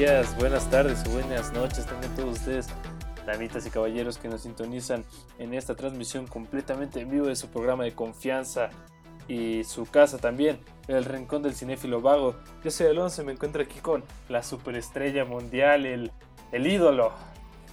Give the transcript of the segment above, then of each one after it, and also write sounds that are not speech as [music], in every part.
Días, buenas tardes, buenas noches también todos ustedes, damitas y caballeros que nos sintonizan en esta transmisión completamente en vivo de su programa de confianza y su casa también, el Rincón del Cinéfilo Vago. Yo soy Alonso y me encuentro aquí con la superestrella mundial, el, el ídolo.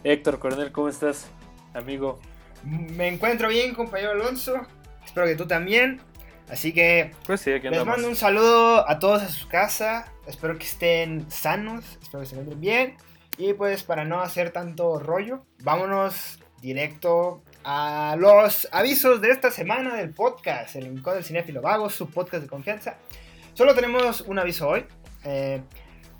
Héctor Coronel, ¿cómo estás, amigo? Me encuentro bien, compañero Alonso. Espero que tú también. Así que Pues sí, les mando un saludo a todos a su casa. Espero que estén sanos, espero que se encuentren bien. Y pues para no hacer tanto rollo, vámonos directo a los avisos de esta semana del podcast, el Rincón del Cinéfilo Vago, su podcast de confianza. Solo tenemos un aviso hoy. Eh,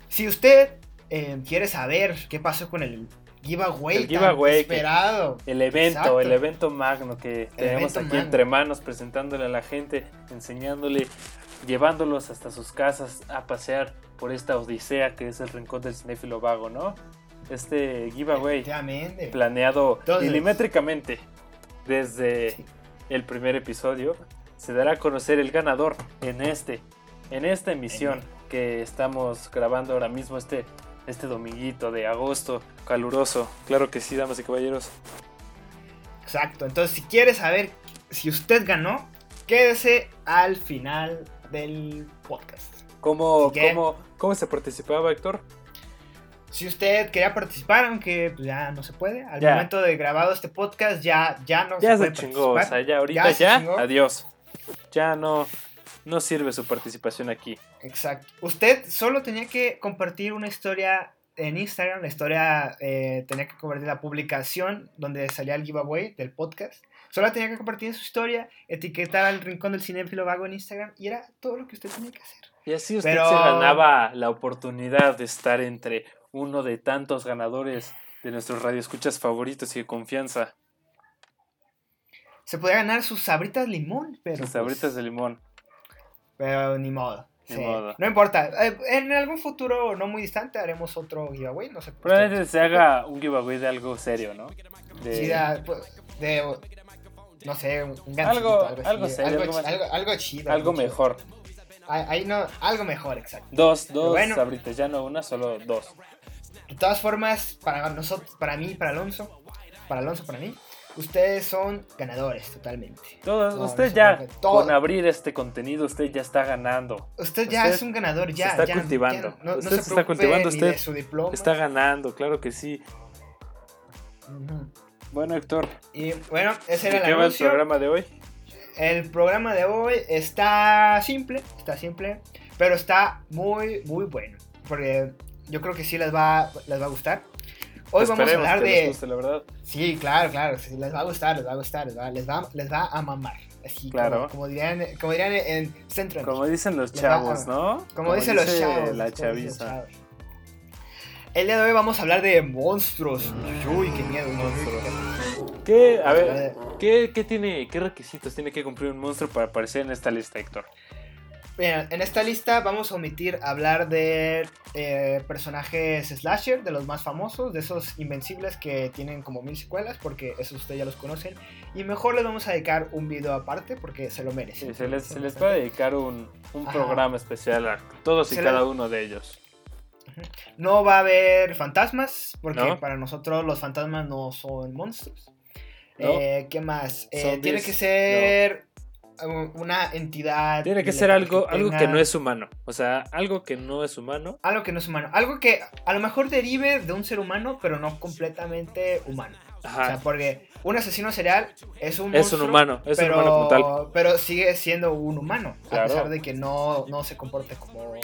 si usted eh, quiere saber qué pasó con el giveaway, El tan giveaway que- esperado, El evento, Exacto. el evento magno que tenemos aquí magno. entre manos, presentándole a la gente, enseñándole, llevándolos hasta sus casas a pasear por esta odisea que es el rincón del cinéfilo vago, ¿no? Este giveaway planeado Entonces- milimétricamente desde Sí. el primer episodio, se dará a conocer el ganador en este, en esta emisión que estamos grabando ahora mismo este, este dominguito de agosto caluroso. Claro que sí, damas y caballeros. Exacto. Entonces, si quiere saber si usted ganó, quédese al final del podcast. ¿Cómo, que- cómo, cómo se participaba, Héctor? Si usted quería participar, aunque pues, ya no se puede, al Ya. momento de grabado este podcast ya, ya no Ya se puede chingó, o sea, ya ahorita Ya adiós. Ya no, no sirve su participación aquí. Exacto. Usted solo tenía que compartir una historia en Instagram, la historia eh, tenía que compartir la publicación donde salía el giveaway del podcast. Solo tenía que compartir su historia, etiquetar al Rincón del Cinéfilo Vago en Instagram y era todo lo que usted tenía que hacer. Y así usted Pero- se ganaba la oportunidad de estar entre uno de tantos ganadores de nuestros radioescuchas favoritos y de confianza. Se podía ganar sus sabritas limón, pero. Sus pues, sabritas de limón. Pero ni modo. Ni sí, modo. No importa. eh, En algún futuro no muy distante haremos otro giveaway. No sé. Probablemente se haga un giveaway de algo serio, ¿no? De- Sí, pues, de. No sé, un gancito, Algo- algo, serio, algo, algo chi- más- algo, chido. algo chido. mejor. Ahí, no, algo mejor, exacto. Dos, dos bueno. sabritas, ya no una, solo dos. De todas formas, para nosotros, para mí, para Alonso, para Alonso, para mí, ustedes son ganadores totalmente. Todos, No, usted no ya, todo- con abrir este contenido, usted ya está ganando. Usted ya usted es un ganador, ya. se está ya, cultivando. ya no, no Usted se se está cultivando, usted su diploma. Está ganando, claro que sí. Ujú. Bueno, Héctor, Y bueno, ese ¿de era qué el va el anuncio. programa de hoy? El programa de hoy está simple, está simple, pero está muy, muy bueno. Porque yo creo que sí les va, les va a gustar. Hoy vamos a Esperemos hablar que les de... guste, la verdad. Sí, claro, claro, sí, les va a gustar, les va a gustar, les va, les va, les va a mamar. Así Claro. como, como dirían, como dirían en Centro. Como dicen los Les chavos, a- ¿no? Como dicen los chavos. La como dicen los chaviza. chavos. El día de hoy vamos a hablar de monstruos. Uy, qué miedo. Monstruos. ¿Qué, a ver, ¿qué, qué tiene, qué requisitos tiene que cumplir un monstruo para aparecer en esta lista, Héctor? Bien, en esta lista vamos a omitir hablar de eh, personajes slasher, de los más famosos, de esos invencibles que tienen como mil secuelas, porque esos ustedes ya los conocen. Y mejor les vamos a dedicar un video aparte porque se lo merecen. Sí, se, les, se les va a dedicar un, programa especial a todos y Se cada uno de ellos. No va a haber fantasmas, porque ¿No? para nosotros los fantasmas no son monstruos. ¿No? Eh, ¿Qué más? Eh, tiene que ser una entidad. Tiene que ser algo, algo que no es humano. O sea, algo que no es humano. Algo que no es humano. Algo que a lo mejor derive de un ser humano, pero no completamente humano. O sea, porque un asesino serial es un Es un humano, es un pero, humano como tal. pero sigue siendo un humano, Claro. a pesar de que no, no se comporte como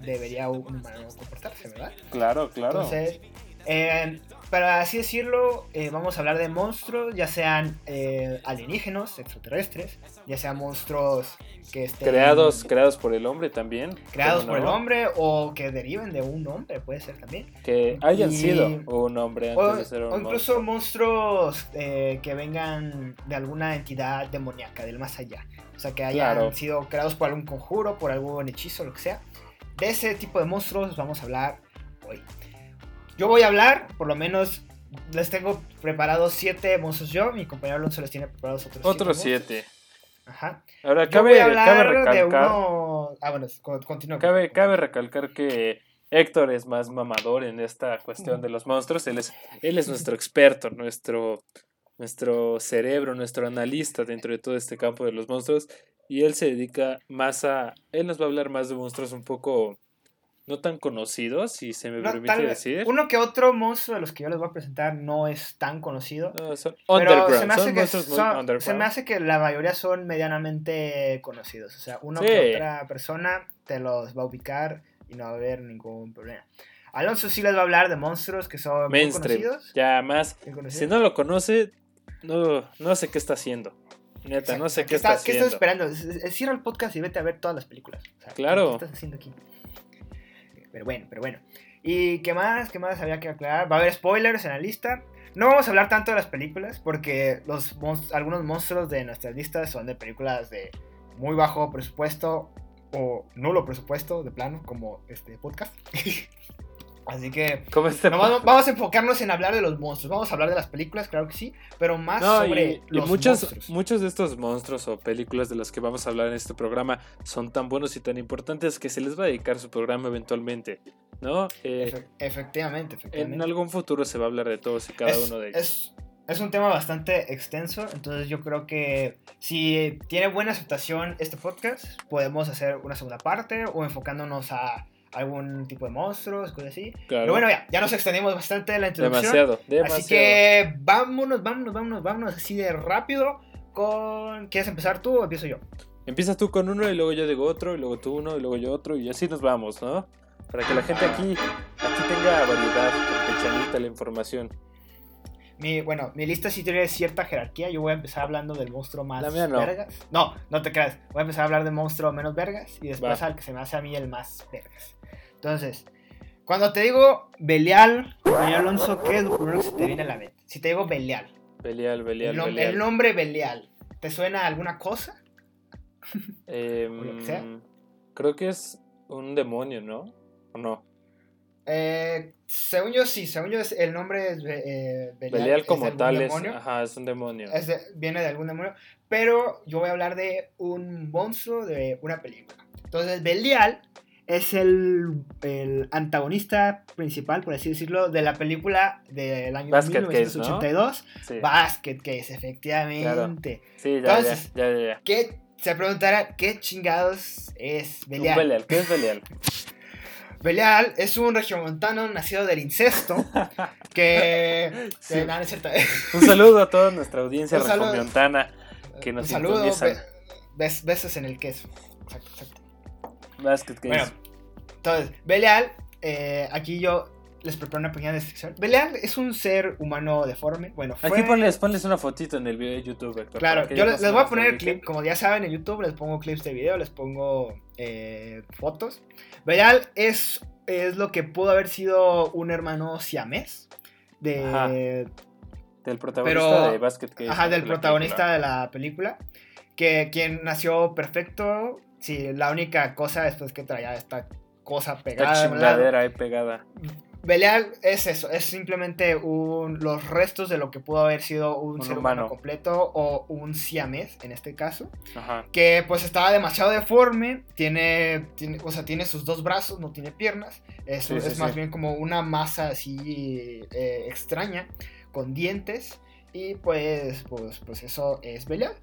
debería un humano comportarse, ¿verdad? Claro, claro. Entonces, eh, para así decirlo, eh, vamos a hablar de monstruos, ya sean eh, alienígenos, extraterrestres, ya sean monstruos que estén creados, creados por el hombre también. creados ¿cómo por el no? hombre o que deriven de un hombre, puede ser también. Que hayan Y- sido un hombre antes O, de ser un o incluso monstruo. monstruos eh, que vengan de alguna entidad demoníaca, del más allá. O sea, que hayan Claro. sido creados por algún conjuro, por algún hechizo, lo que sea. De ese tipo de monstruos vamos a hablar hoy. Yo voy a hablar, por lo menos les tengo preparados siete monstruos yo, mi compañero Alonso les tiene preparados otros Otros monstruos. siete. Ajá. Ahora, Yo cabe, voy a hablar cabe de recalcar. uno... Ah, bueno, con- continúa. Cabe, cabe recalcar que Héctor es más mamador en esta cuestión de los monstruos. Él es, él es nuestro experto, nuestro, nuestro cerebro, nuestro analista dentro de todo este campo de los monstruos. Y él se dedica más a... Él nos va a hablar más de monstruos un poco no tan conocidos, si se me No, permite decir. Uno que otro monstruo de los que yo les voy a presentar no es tan conocido. No, son Pero se me, hace son que monstruos muy son- se underground. me hace que la mayoría son medianamente conocidos. O sea, uno Sí. que otra persona te los va a ubicar y no va a haber ningún problema. Alonso sí les va a hablar de monstruos que son muy conocidos. Ya más, si no lo conoce, no, no sé qué está haciendo. Neta, no sé ¿Qué qué está, estás- ¿Qué haciendo. estás esperando? Es- es- Cierra el podcast y vete a ver todas las películas. O sea, Claro. ¿Qué estás haciendo aquí? Pero bueno, pero bueno. ¿Y qué más? ¿Qué más había que aclarar? Va a haber spoilers en la lista. No vamos a hablar tanto de las películas porque los algunos monstruos de nuestras listas son de películas de muy bajo presupuesto o nulo presupuesto de plano, como este podcast. [laughs] Así que ¿Cómo este vamos, a enfocarnos en hablar de los monstruos. Vamos a hablar de las películas, claro que sí, pero más No, sobre y, y los muchos, monstruos. muchos de estos monstruos o películas de los que vamos a hablar en este programa son tan buenos y tan importantes que se les va a dedicar su programa eventualmente, ¿no? Eh, Efe- efectivamente, efectivamente. en algún futuro se va a hablar de todos y cada es, uno de ellos. Es, es un tema bastante extenso, entonces yo creo que si tiene buena aceptación este podcast, podemos hacer una segunda parte o enfocándonos a algún tipo de monstruos, cosas así. Claro. Pero bueno, ya, ya nos extendimos bastante en la introducción. demasiado, demasiado. Así que vámonos, vámonos, vámonos, vámonos así de rápido con... ¿Quieres empezar tú o empiezo yo? Empiezas tú con uno y luego yo digo otro y luego tú uno y luego yo otro y así nos vamos, ¿no? Para que la gente aquí, aquí tenga variedad, campechanita la información. Mi, bueno, mi lista sí tiene cierta jerarquía. Yo voy a empezar hablando del monstruo más La mía no. vergas. No, no te creas. Voy a empezar a hablar del monstruo menos vergas y después Va. al que se me hace a mí el más vergas. Entonces, cuando te digo Belial, compañero Alonso, ¿qué es lo primero que se te viene a la mente? Si te digo Belial, Belial, Belial, el, nom- Belial. el nombre Belial, ¿te suena a alguna cosa? Em, [laughs] o lo que sea. creo que es un demonio, ¿no? ¿O no? Eh, según yo, sí. Según yo, es- el nombre es eh, Belial. Belial es como algún tal es, demonio. ajá, es un demonio. Es de- viene de algún demonio. Pero yo voy a hablar de un monstruo de una película. Entonces, Belial es el, el antagonista principal, por así decirlo, de la película del año Basket Case, 1982. Sí, Basket Case, efectivamente. sí ya, Entonces, ya, ya, ya, ya. ¿Qué, se preguntará qué chingados es Belial. Belial, ¿qué es Belial? Belial es un regiomontano nacido del incesto [laughs] que... Sí. que- no, no. Un saludo a toda nuestra audiencia regiomontana que nos Un saludo, be- bes- besos en el queso. Exacto, exacto. Basket Case. Bueno, entonces, Belial, eh, aquí yo les preparo una pequeña descripción. Belial es un ser humano deforme. Bueno, fue... Aquí ponles, ponles una fotito en el video de YouTube, Héctor. Claro, yo les, les voy a poner el clip, como ya saben en YouTube, les pongo clips de video, les pongo eh, fotos. Belial es, es lo que pudo haber sido un hermano siamés Ajá. de, Del protagonista Pero- de Basket Case. Ajá, del de protagonista película. de la película. Que quien nació perfecto. Sí, la única cosa es pues, que traía esta cosa pegada. Esta chingadera ahí pegada. Belial es eso, es simplemente un, los restos de lo que pudo haber sido un, Un ser humano. humano. completo o un siamés en este caso. Ajá. Que pues estaba demasiado deforme, tiene, tiene, o sea, tiene sus dos brazos, no tiene piernas. Es, Sí, sí, es más bien como una masa así eh, extraña, con dientes. Y pues, pues, pues eso es Belial.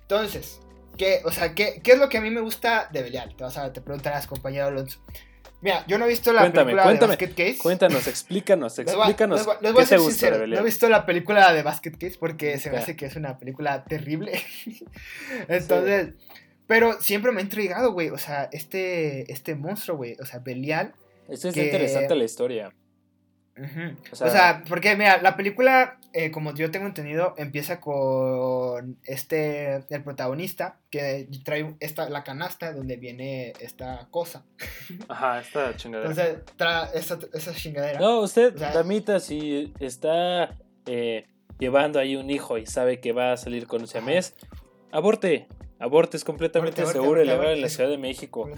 Entonces, ¿qué, o sea, ¿qué, qué es lo que a mí me gusta de Belial? Te, vas a, te preguntarás, compañero Alonso. Mira, yo no he visto la Cuéntame, película cuéntame, de Basket Case. Cuéntanos, explícanos, Les voy explícanos. les voy les voy a ¿Qué te ser gusta sincero, de No he visto la película de Basket Case porque se me hace que es una película terrible. [laughs] Entonces, pero siempre me ha intrigado, güey. O sea, este, este monstruo, güey. O sea, Belial. Eso es que- interesante la historia. O O sea- sea, porque mira, la película, eh, como yo tengo entendido, empieza con este, el protagonista, que trae esta, la canasta donde viene esta cosa. Ajá, esta chingadera. Entonces, trae esa, esa chingadera. No, usted, O sea- damita, si está eh, llevando ahí un hijo y sabe que va a salir con un siamés, aborte. Aborte es completamente Aborte, aborte, seguro aborte, legal en aborte. la Ciudad de México.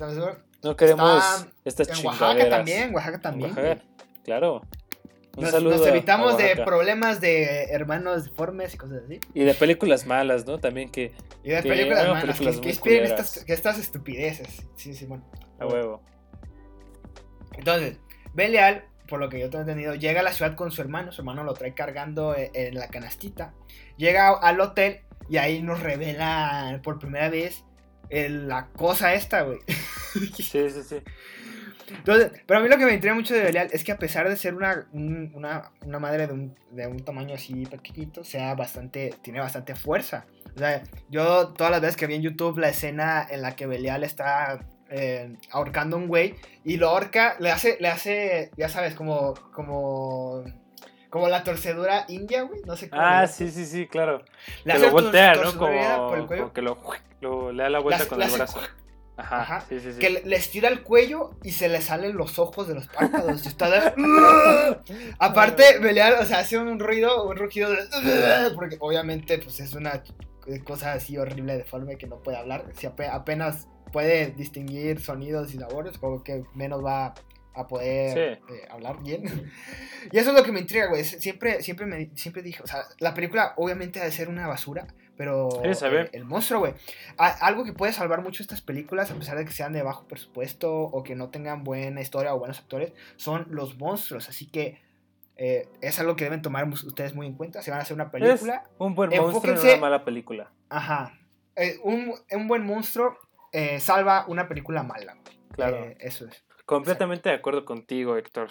No queremos Está estas En chingaderas. Oaxaca también, Oaxaca también. Oaxaca, claro. Un Nos, saludo nos a- evitamos de problemas de hermanos deformes y cosas así. Y de películas malas, ¿no? También que Y de Que películas malas películas que, inspiren estas, que estas estupideces. Sí, sí, bueno. a huevo. Entonces, Belial, por lo que yo tengo entendido, llega a la ciudad con su hermano. Su hermano lo trae cargando e- en la canastita. Llega al hotel y ahí nos revela por primera vez el- la cosa esta, güey. Sí, sí, sí. Entonces, pero a mí lo que me intriga mucho de Belial es que a pesar de ser una, un- una, una madre de un, de un tamaño así pequeñito, sea bastante, tiene bastante fuerza. O sea, yo todas las veces que vi en YouTube la escena en la que Belial está eh, ahorcando a un güey y lo ahorca, le hace, le hace, ya sabes, como, como, como la torcedura india, güey, no sé cómo. Ah, sí, sí, sí, claro. le Que hace lo voltea, ¿no? Como, que lo, lo- le da la vuelta con el hace- brazo. [laughs] [laughs] Ajá, Ajá. sí, sí, sí. Que le, le estira el cuello y se le salen los ojos de los párpados. está [laughs] [laughs] Aparte, Belial, o sea, hace un ruido, un rugido de... [laughs] Porque obviamente, pues es una cosa así horrible, deforme, que no puede hablar. Si ape- apenas puede distinguir sonidos y sabores, como que menos va a poder Sí. eh, hablar bien. y eso es lo que me intriga, güey. Siempre, siempre, me, siempre dije, o sea, la película obviamente ha de ser una basura, pero el monstruo, güey. Algo que puede salvar mucho estas películas, a pesar de que sean de bajo presupuesto o que no tengan buena historia o buenos actores, son los monstruos. Así que eh, es algo que deben tomar ustedes muy en cuenta. Si van a hacer una película, Un buen monstruo en Enfóquense- una mala película. ajá. eh, un, un buen monstruo eh, salva una película mala. güey. Claro. Eso es. Completamente de acuerdo contigo, Héctor.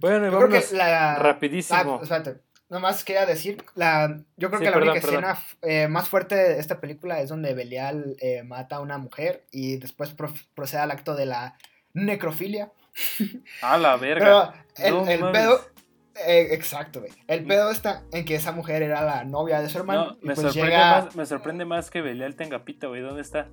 Bueno, y vámonos la. rapidísimo. Ah, espérate. Nomás quería decir, la, yo creo Sí, que la perdón, única perdón. escena eh, más fuerte de esta película es donde Belial eh, mata a una mujer y después procede al acto de la necrofilia. [laughs] A la verga. Pero el, No el mames. pedo. eh, exacto, güey. El pedo está en que esa mujer era la novia de su hermano. No, y me, pues sorprende llega- más, me sorprende más que Belial tenga pita, güey. ¿Dónde está?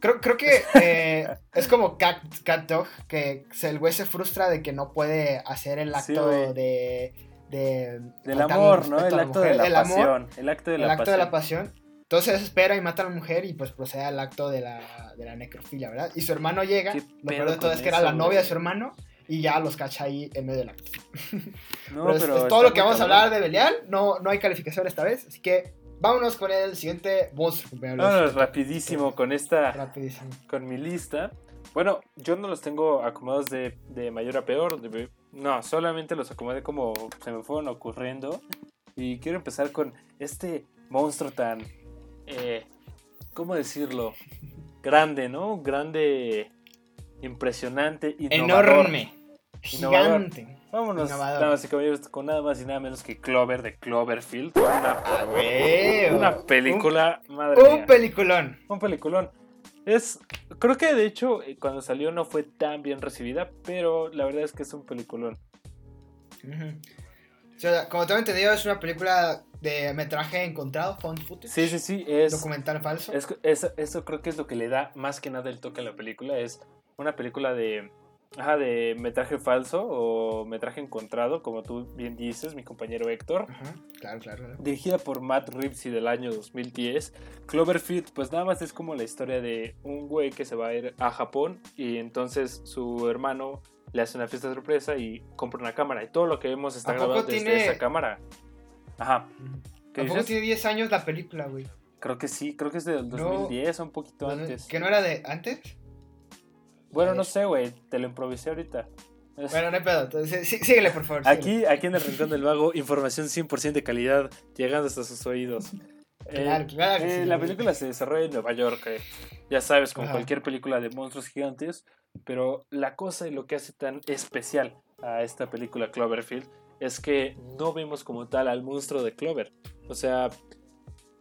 Creo, creo que [laughs] es como Cat, Cat Dog, que el güey se frustra de que no puede hacer el acto de, de. Del amor, ¿no? El acto de la El amor, pasión. El acto de el la acto pasión. de la pasión. Entonces espera y mata a la mujer y pues procede al acto de la, de la necrofilia, ¿verdad? Y su hermano llega, ¿Qué lo peor de todo es que era la novia de su hermano y ya los cacha ahí en medio del acto. [laughs] No, Pero pero es todo lo que vamos a hablar de Belial, no, no hay calificación esta vez, así que vámonos con el siguiente compañeros. Vámonos rapidísimo con esta, Rapidísimo. con mi lista. Bueno, yo no los tengo acomodados de, de mayor a peor. de- no, solamente los acomodé como se me fueron ocurriendo. Y quiero empezar con este monstruo tan, eh, ¿cómo decirlo? Grande, ¿no? Grande, impresionante, innovador. Enorme. Innovador. Gigante. Vámonos, damas y caballeros, con nada más y nada menos que Clover de Cloverfield. Una, Ah, una película, madre Un, un mía. peliculón. Un peliculón. Es, creo que de hecho eh, cuando salió no fue tan bien recibida, pero la verdad es que es un peliculón. Ujú. O sea, como tengo entendido, es una película de metraje encontrado, found footage. Sí, sí, sí, es, Documental falso. es- es- eso creo que es lo que le da más que nada el toque a la película. Es una película de, ajá, de metraje falso o metraje encontrado, como tú bien dices, mi compañero Héctor. Ajá, claro, claro. claro. Dirigida por Matt Reeves y del año 2010. Cloverfield, pues nada más es como la historia de un güey que se va a ir a Japón y entonces su hermano le hace una fiesta sorpresa y compra una cámara. Y todo lo que vemos está ¿A poco grabado desde tiene- esa cámara. Ajá. Ujú. ¿Qué ¿A poco dices? tiene 10 años la película, güey? Creo que sí, creo que es del 2010 o un poquito antes. ¿Que no era de antes? Bueno, no sé, güey, te lo improvisé ahorita. [laughs] Bueno, no hay pedo. Entonces, sí- síguele, por favor. síguele. Aquí, aquí en el Rincón del Vago, información 100% de calidad llegando hasta sus oídos. Eh, Claro, claro Eh, sí, la güey. película se desarrolla en Nueva York, eh, ya sabes, como Ajá. cualquier película de monstruos gigantes, pero la cosa y lo que hace tan especial a esta película Cloverfield es que no vemos como tal al monstruo de Clover. O sea,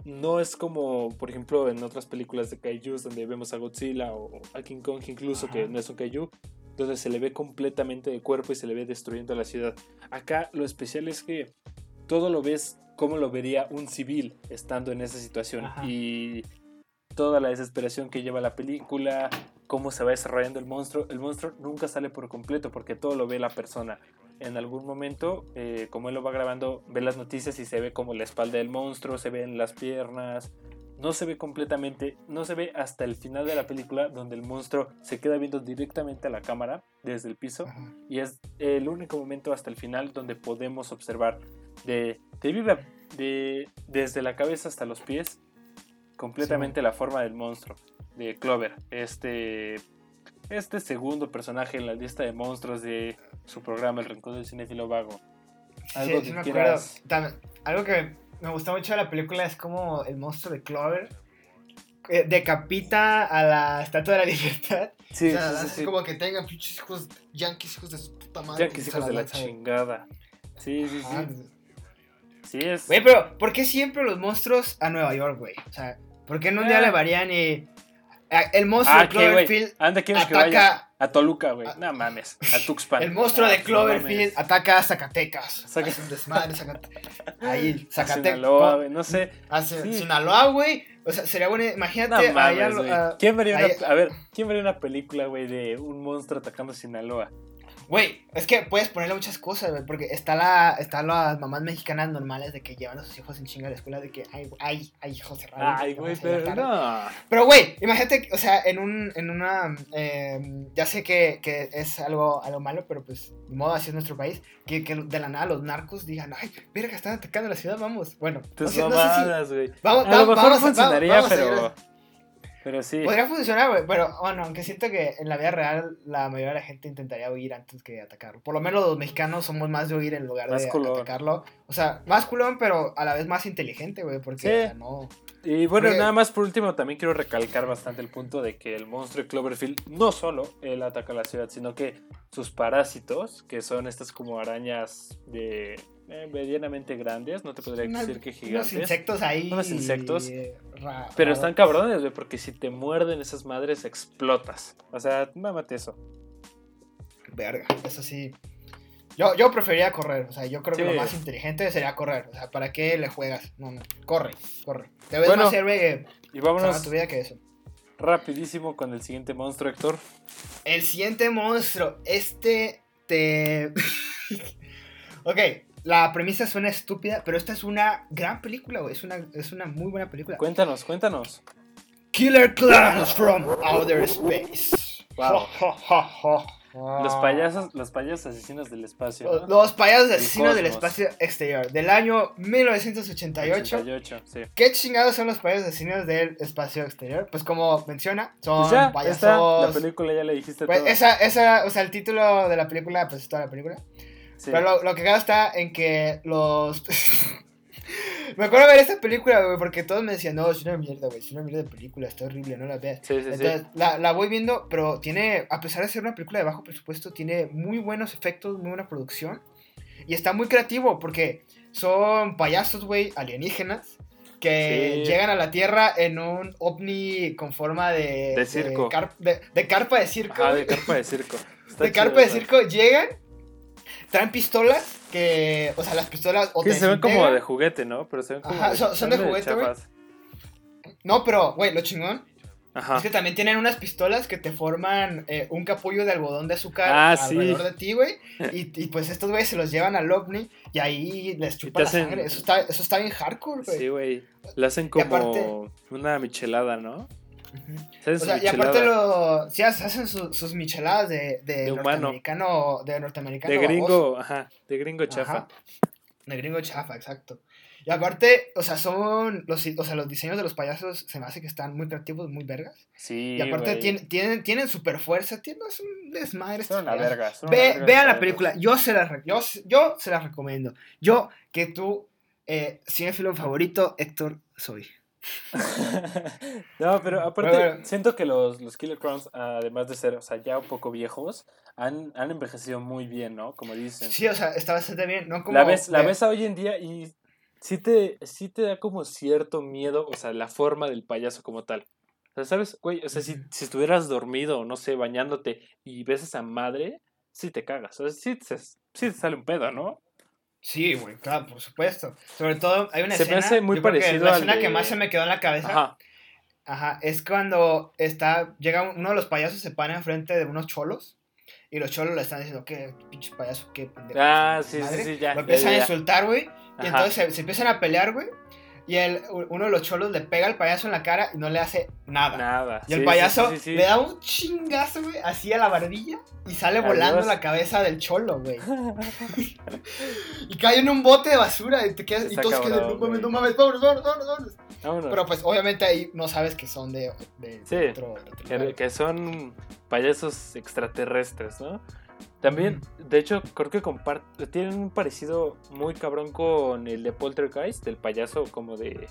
no es como, por ejemplo, en otras películas de kaijus donde vemos a Godzilla o a King Kong incluso, que no es un kaiju, donde se le ve completamente de cuerpo y se le ve destruyendo la ciudad. Acá lo especial es que todo lo ves como lo vería un civil estando en esa situación Ajá. y toda la desesperación que lleva la película, cómo se va desarrollando el monstruo. El monstruo nunca sale por completo porque todo lo ve la persona. En algún momento, eh, como él lo va grabando, ve las noticias y se ve como la espalda del monstruo, se ven las piernas. No se ve completamente, no se ve hasta el final de la película donde el monstruo se queda viendo directamente a la cámara desde el piso Ajá. y es el único momento hasta el final donde podemos observar de, de viva, de, desde la cabeza hasta los pies, completamente la forma del monstruo, de Clover, este este segundo personaje en la lista de monstruos de su programa El Rincón del Cinéfilo Vago. Algo sí, que me quieras... También, algo que me gustó mucho de la película es como el monstruo de Clover eh, decapita a la Estatua de la Libertad. Sí, o sea, sí, sí, como que tengan pinches hijos, yankees hijos de su puta madre. Yankees hijos de la chingada. Sí, sí, sí. Sí es. Güey, pero ¿por qué siempre los monstruos a Nueva York, güey? O sea, ¿por qué no un día le varían y el monstruo de ah, Cloverfield ataca a Toluca, güey. No mames, a Tuxpan. El monstruo de ah, Cloverfield ataca a Zacatecas. Hace un desmadre. Ahí, [laughs] Zacatecas. Sinaloa, güey, no sé. Hace Sinaloa, güey. O sea, sería bueno, imagínate no mames, allá, ¿Quién vería una, a ver, ¿quién vería una película, güey, de un monstruo atacando a Sinaloa? Güey, es que puedes ponerle muchas cosas, güey, porque está la, están las mamás mexicanas normales de que llevan a sus hijos en chinga a la escuela, de que hay, hay, hay hijos cerrados. Ay, güey, pero no. Pero, güey, imagínate, o sea, en un, en una, eh, ya sé que, que, es algo, algo malo, pero pues, de modo así es nuestro país, que, que de la nada los narcos digan, ay, mira que están atacando la ciudad, vamos. Bueno, Tus mamadas, güey. vamos, a lo mejor no funcionaría, pero... Pero sí. Podría funcionar, güey. Pero bueno, aunque siento que en la vida real la mayoría de la gente intentaría huir antes que atacarlo. Por lo menos los mexicanos somos más de huir en lugar de atacarlo. O sea, más culón, pero a la vez más inteligente, güey. Porque no. Y bueno, nada más por último, también quiero recalcar bastante el punto de que el monstruo de Cloverfield no solo él ataca la ciudad, sino que sus parásitos, que son estas como arañas de eh, medianamente grandes, no te podría decir que gigantes. Unos insectos ahí. Unos insectos. pero están cabrones, güey, porque si te muerden esas madres explotas. O sea, mámate eso. Verga, eso sí. Yo, yo preferiría correr, o sea, yo creo que lo más inteligente sería correr. O sea, ¿para qué le juegas? No, no, corre, corre. Te ves más héroe y vámonos tu vida que eso. Rapidísimo con el siguiente monstruo, Héctor. El siguiente monstruo, este te... [laughs] ok, la premisa suena estúpida, pero esta es una gran película, güey. Es una, es una muy buena película. Cuéntanos, cuéntanos. Killer Clowns from Outer Space. Wow. [laughs] Los payasos, los payasos asesinos del espacio. Los payasos asesinos del espacio exterior. Del año 1988. 88, sí. ¿Qué chingados son los payasos asesinos del espacio exterior? Pues como menciona, son pues payasos. la película ya le dijiste pues todo. Esa, esa, o sea, el título de la película, pues es toda la película. Pero lo, lo que queda está en que los. [laughs] me acuerdo de ver esta película, güey, porque todos me decían, no, es una mierda, güey, es una mierda de película, está horrible, no la veas. Sí, sí, Entonces, La, la, voy viendo, pero tiene, a pesar de ser una película de bajo presupuesto, tiene muy buenos efectos, muy buena producción. Y está muy creativo, porque son payasos, güey, alienígenas, que llegan a la Tierra en un ovni con forma de... De circo. De, de, carpa de circo. Ah, de carpa de circo. [laughs] de carpa de circo, llegan traen pistolas que, o sea, las pistolas... O que se ven como de juguete, ¿no? Pero se ven como... Ajá, son, de juguete, güey. No, pero, güey, lo chingón Ajá. Es que también tienen unas pistolas que te forman eh, un capullo de algodón de azúcar ah, alrededor de ti, güey. Y, [laughs] y, pues estos güeyes se los llevan al ovni y ahí les chupan la sangre. Eso está, eso está bien hardcore, güey. Sí, güey. Le hacen como una michelada, ¿no? O sea, y aparte lo, sí, hacen sus micheladas de, de, norteamericano, de norteamericano. De gringo, ajá, de gringo chafa. De gringo chafa, exacto. Y aparte, o sea, son los, o sea, los diseños de los payasos se me hace que están muy creativos, muy vergas. Sí. Y aparte tienen, tienen, tienen super fuerza, tienen, es un desmadre. Son una verga. vean la película, yo se la, yo, yo se la recomiendo. Yo, que tú, eh, favorito, Héctor, soy. [laughs] no, pero aparte, siento que los, los Killer Crowns, además de ser, o sea, ya un poco viejos, han, han envejecido muy bien, ¿no? Como dicen. Sí, o sea, está bastante bien, ¿no? Como la ves, la ves hoy en día y sí te, sí te da como cierto miedo, o sea, la forma del payaso como tal. O sea, ¿sabes? Güey, o sea, si, si estuvieras dormido, no sé, bañándote y ves a esa madre, sí te cagas. O sea, sí, sí te sale un pedo, ¿no? Sí, güey, claro, por supuesto. Sobre todo, hay una se escena. Me hace muy parecido la escena que más se me quedó en la cabeza. Ajá. Ajá. Es cuando está. Llega uno de los payasos, se para enfrente de unos cholos. Y los cholos le están diciendo, ¿qué pinche payaso? ¿Qué pendejo? Ah, sí, sí, sí, ya. Lo empiezan a insultar, güey. Y entonces se, se, empiezan a pelear, güey. Y el, uno de los cholos le pega al payaso en la cara y no le hace nada. Nada. Y el payaso le da un chingazo, güey, así a la barbilla y sale volando la cabeza del cholo, güey. [laughs] y cae en un bote de basura y te quedas. y todos quedan, no mames, no mames, vámonos, vámonos, vámonos, Vámonos. Pero pues obviamente ahí no sabes que son de, de, Sí, de otro, otro Que, que son payasos extraterrestres, ¿no? También, de hecho, creo que compart- tienen un parecido muy cabrón con el de Poltergeist, del payaso como de...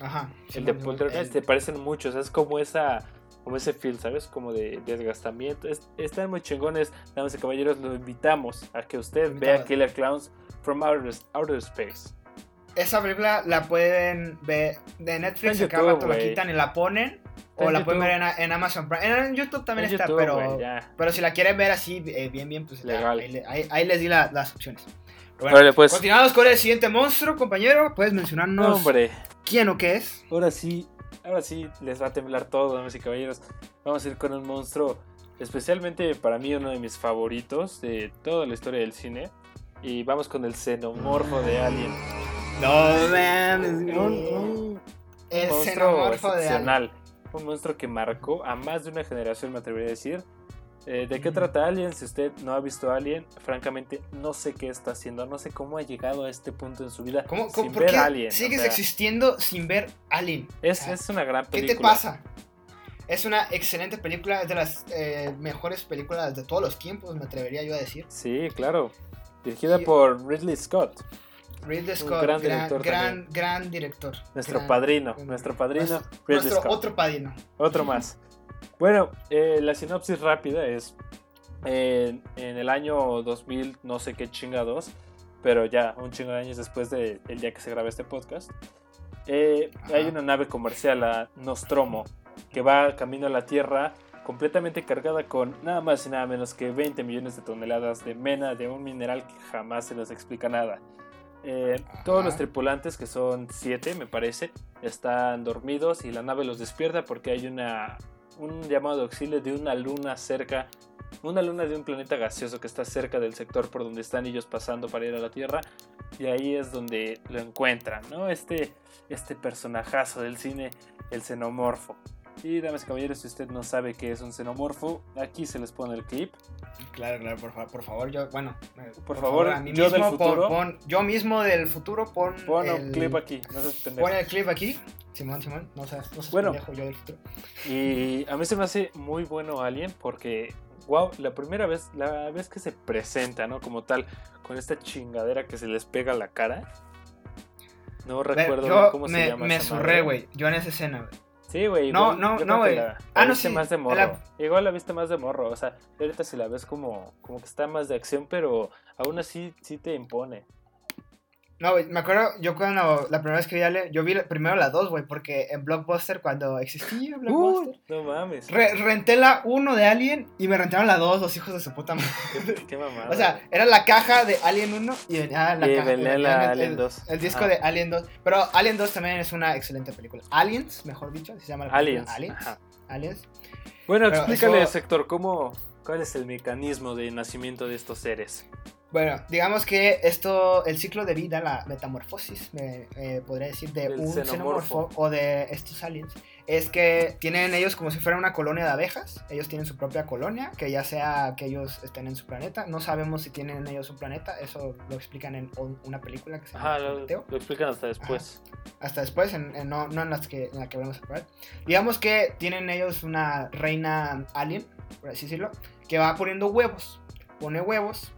Ajá. el de Poltergeist, el- te parecen muchos, es como esa... Como ese feel, ¿sabes? Como de desgastamiento. Es- están muy chingones, damas y caballeros. Lo invitamos a que usted vea Killer Clowns from Outer, Outer Space. Esa película la pueden ver de Netflix, Está en a cada YouTube, rato la quitan y la ponen. O la pueden YouTube. ver en, en Amazon Prime. En YouTube también En está, YouTube, pero, pero si la quieren ver así, eh, bien, bien, pues Legal. ahí, le- ahí- ahí les di la- las opciones. Bueno, pues. continuamos con el siguiente monstruo, compañero. ¿Puedes mencionarnos No, hombre. quién o qué es? Ahora sí, ahora sí les va a temblar todo, damas y caballeros. Vamos a ir con un monstruo, especialmente para mí uno de mis favoritos de toda la historia del cine. Y vamos con el xenomorfo de Alien. No mames, Un, un El monstruo xenomorfo de Alien. Un monstruo que marcó a más de una generación, me atrevería a decir. Eh, ¿De qué trata Alien? Si usted no ha visto Alien, francamente no sé qué está haciendo, no sé cómo ha llegado a este punto en su vida ¿Cómo, sin por ver qué Alien. o sigues sea, existiendo sin ver Alien? es, O sea, es una gran ¿Qué película. te pasa? Es una excelente película, es de las eh, mejores películas de todos los tiempos, me atrevería yo a decir. Sí, claro. Dirigida por Ridley Scott, Ridley Scott, gran gran, director gran, gran director. nuestro padrino, nuestro padrino Nuestro, nuestro Scott. otro padrino. Otro más. Bueno, eh, la sinopsis rápida es en, en el año 2000, no sé qué chingados, pero ya un chingo de años después del día que se graba este podcast, eh, hay una nave comercial, la Nostromo, que va camino a la Tierra completamente cargada con nada más y nada menos que 20 millones de toneladas de mena de un mineral que jamás se nos explica nada. Eh, todos los tripulantes, que son 7 me parece, están dormidos y la nave los despierta porque hay una, un llamado de auxilio de una luna cerca, una luna de un planeta gaseoso que está cerca del sector por donde están ellos pasando para ir a la Tierra y ahí es donde lo encuentran, ¿no? Este, este personajazo del cine, el xenomorfo. Y damas y caballeros, si usted no sabe qué es un xenomorfo, aquí se les pone el clip. Claro, claro, por, fa- por favor, yo, bueno, eh, Por favor, a mí yo del mismo, pon- futuro. pon- yo mismo del futuro, pon, Pon el, un clip aquí, no seas pendejo. Pon el clip aquí. Simón, Simón, no seas, no seas Bueno. pendejo, yo del futuro. Y a mí se me hace muy bueno Alien porque, wow, la primera vez, la vez que se presenta, ¿no? Como tal, con esta chingadera que se les pega a la cara. No recuerdo yo cómo me, se llama. me madre. güey, yo en esa escena, güey. Sí, güey. No, no, no, güey. la- Ah, la no, viste sí, más de morro. la- Igual la viste más de morro. O sea, ahorita si la ves como, como que está más de acción, pero aún así sí te impone. No, güey, me acuerdo, yo cuando la primera vez que vi Alien, yo vi primero la 2, güey, porque en Blockbuster, cuando existía Blockbuster, no mames. re- renté la 1 de Alien y me rentaron la 2, los hijos de su puta madre. [laughs] Qué mamada. O sea, era la caja de Alien 1 y venía la Y caja venía la el- Alien el- 2. El disco Ah. de Alien 2. Pero Alien 2 también es una excelente película. Aliens, mejor dicho, se llama la película. Aliens. Aliens. ajá. Aliens. Bueno, Pero explícale, eso- sector, cómo, cuál es el mecanismo de nacimiento de estos seres. Bueno, digamos que esto, el ciclo de vida, la metamorfosis, me eh, podría decir, de Del un xenomorfo. xenomorfo o de estos aliens, es que tienen ellos como si fuera una colonia de abejas. Ellos tienen su propia colonia, que ya sea que ellos estén en su planeta. No sabemos si tienen ellos un planeta, eso lo explican en un- una película que se llama Ajá, lo, explican hasta después. hasta después, en- en- no, no en, las que, en la que vamos a probar. Digamos que tienen ellos una reina alien, por así decirlo, que va poniendo huevos. Pone huevos.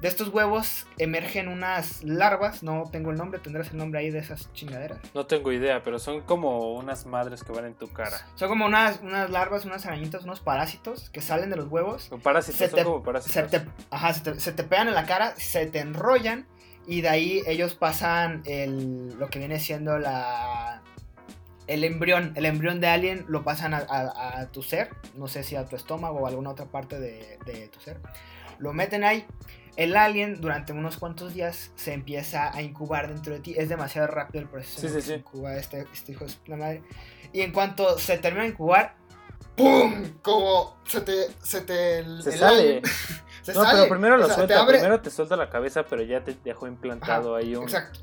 De estos huevos emergen unas larvas, no tengo el nombre, tendrás el nombre ahí de esas chingaderas. No tengo idea, pero son como unas madres que van en tu cara. Son como unas, unas larvas, unas arañitas, unos parásitos que salen de los huevos. Son parásitos, Se son te- como Se parásitos. te, ajá, se, te, se te pegan en la cara, se te enrollan y de ahí ellos pasan el, lo que viene siendo la, el embrión. El embrión de alien lo pasan a, a- a tu ser, no sé si a tu estómago o a alguna otra parte de, de tu ser. Lo meten ahí. El alien durante unos cuantos días se empieza a incubar dentro de ti. Es demasiado rápido el proceso Sí, sí, sí. incuba este, este hijo de puta madre. Y en cuanto se termina de incubar, ¡pum! Como se te... Se, te, el- Se el sale. alien- [laughs] se No, sale. pero primero O lo te suelta. abre- Primero te suelta la cabeza, pero ya te dejó implantado Ajá, ahí un. Exacto.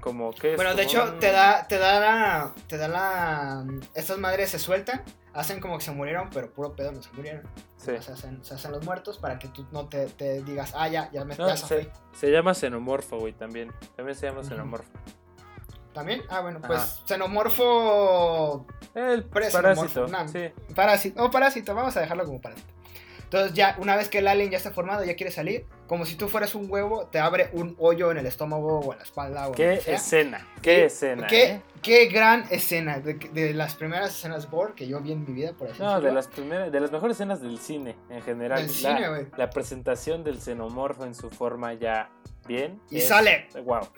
Como que Bueno, de como hecho, te da, te da la. Te da la. Estas madres se sueltan, hacen como que se murieron, pero puro pedo no se murieron. Sí. Se, hacen, se hacen los muertos para que tú no te, te digas, ah, ya, ya me No, ya se, zafé". se llama xenomorfo, güey, también. También se llama xenomorfo. ¿También? Ah, bueno, Ajá. pues xenomorfo El parásito. nah. Sí. Parásito, o parásito, vamos a dejarlo como parásito. Entonces ya, una vez que el alien ya está formado, ya quiere salir, como si tú fueras un huevo, te abre un hoyo en el estómago o en la espalda o Qué escena. Qué escena. ¿Qué, ¿eh? qué gran escena, de, de las primeras escenas gore que yo vi en mi vida, por así No, de decirlo. las primeras, de las mejores escenas del cine en general. Del la, cine, la presentación del xenomorfo en su forma ya bien. Y sale. Wow.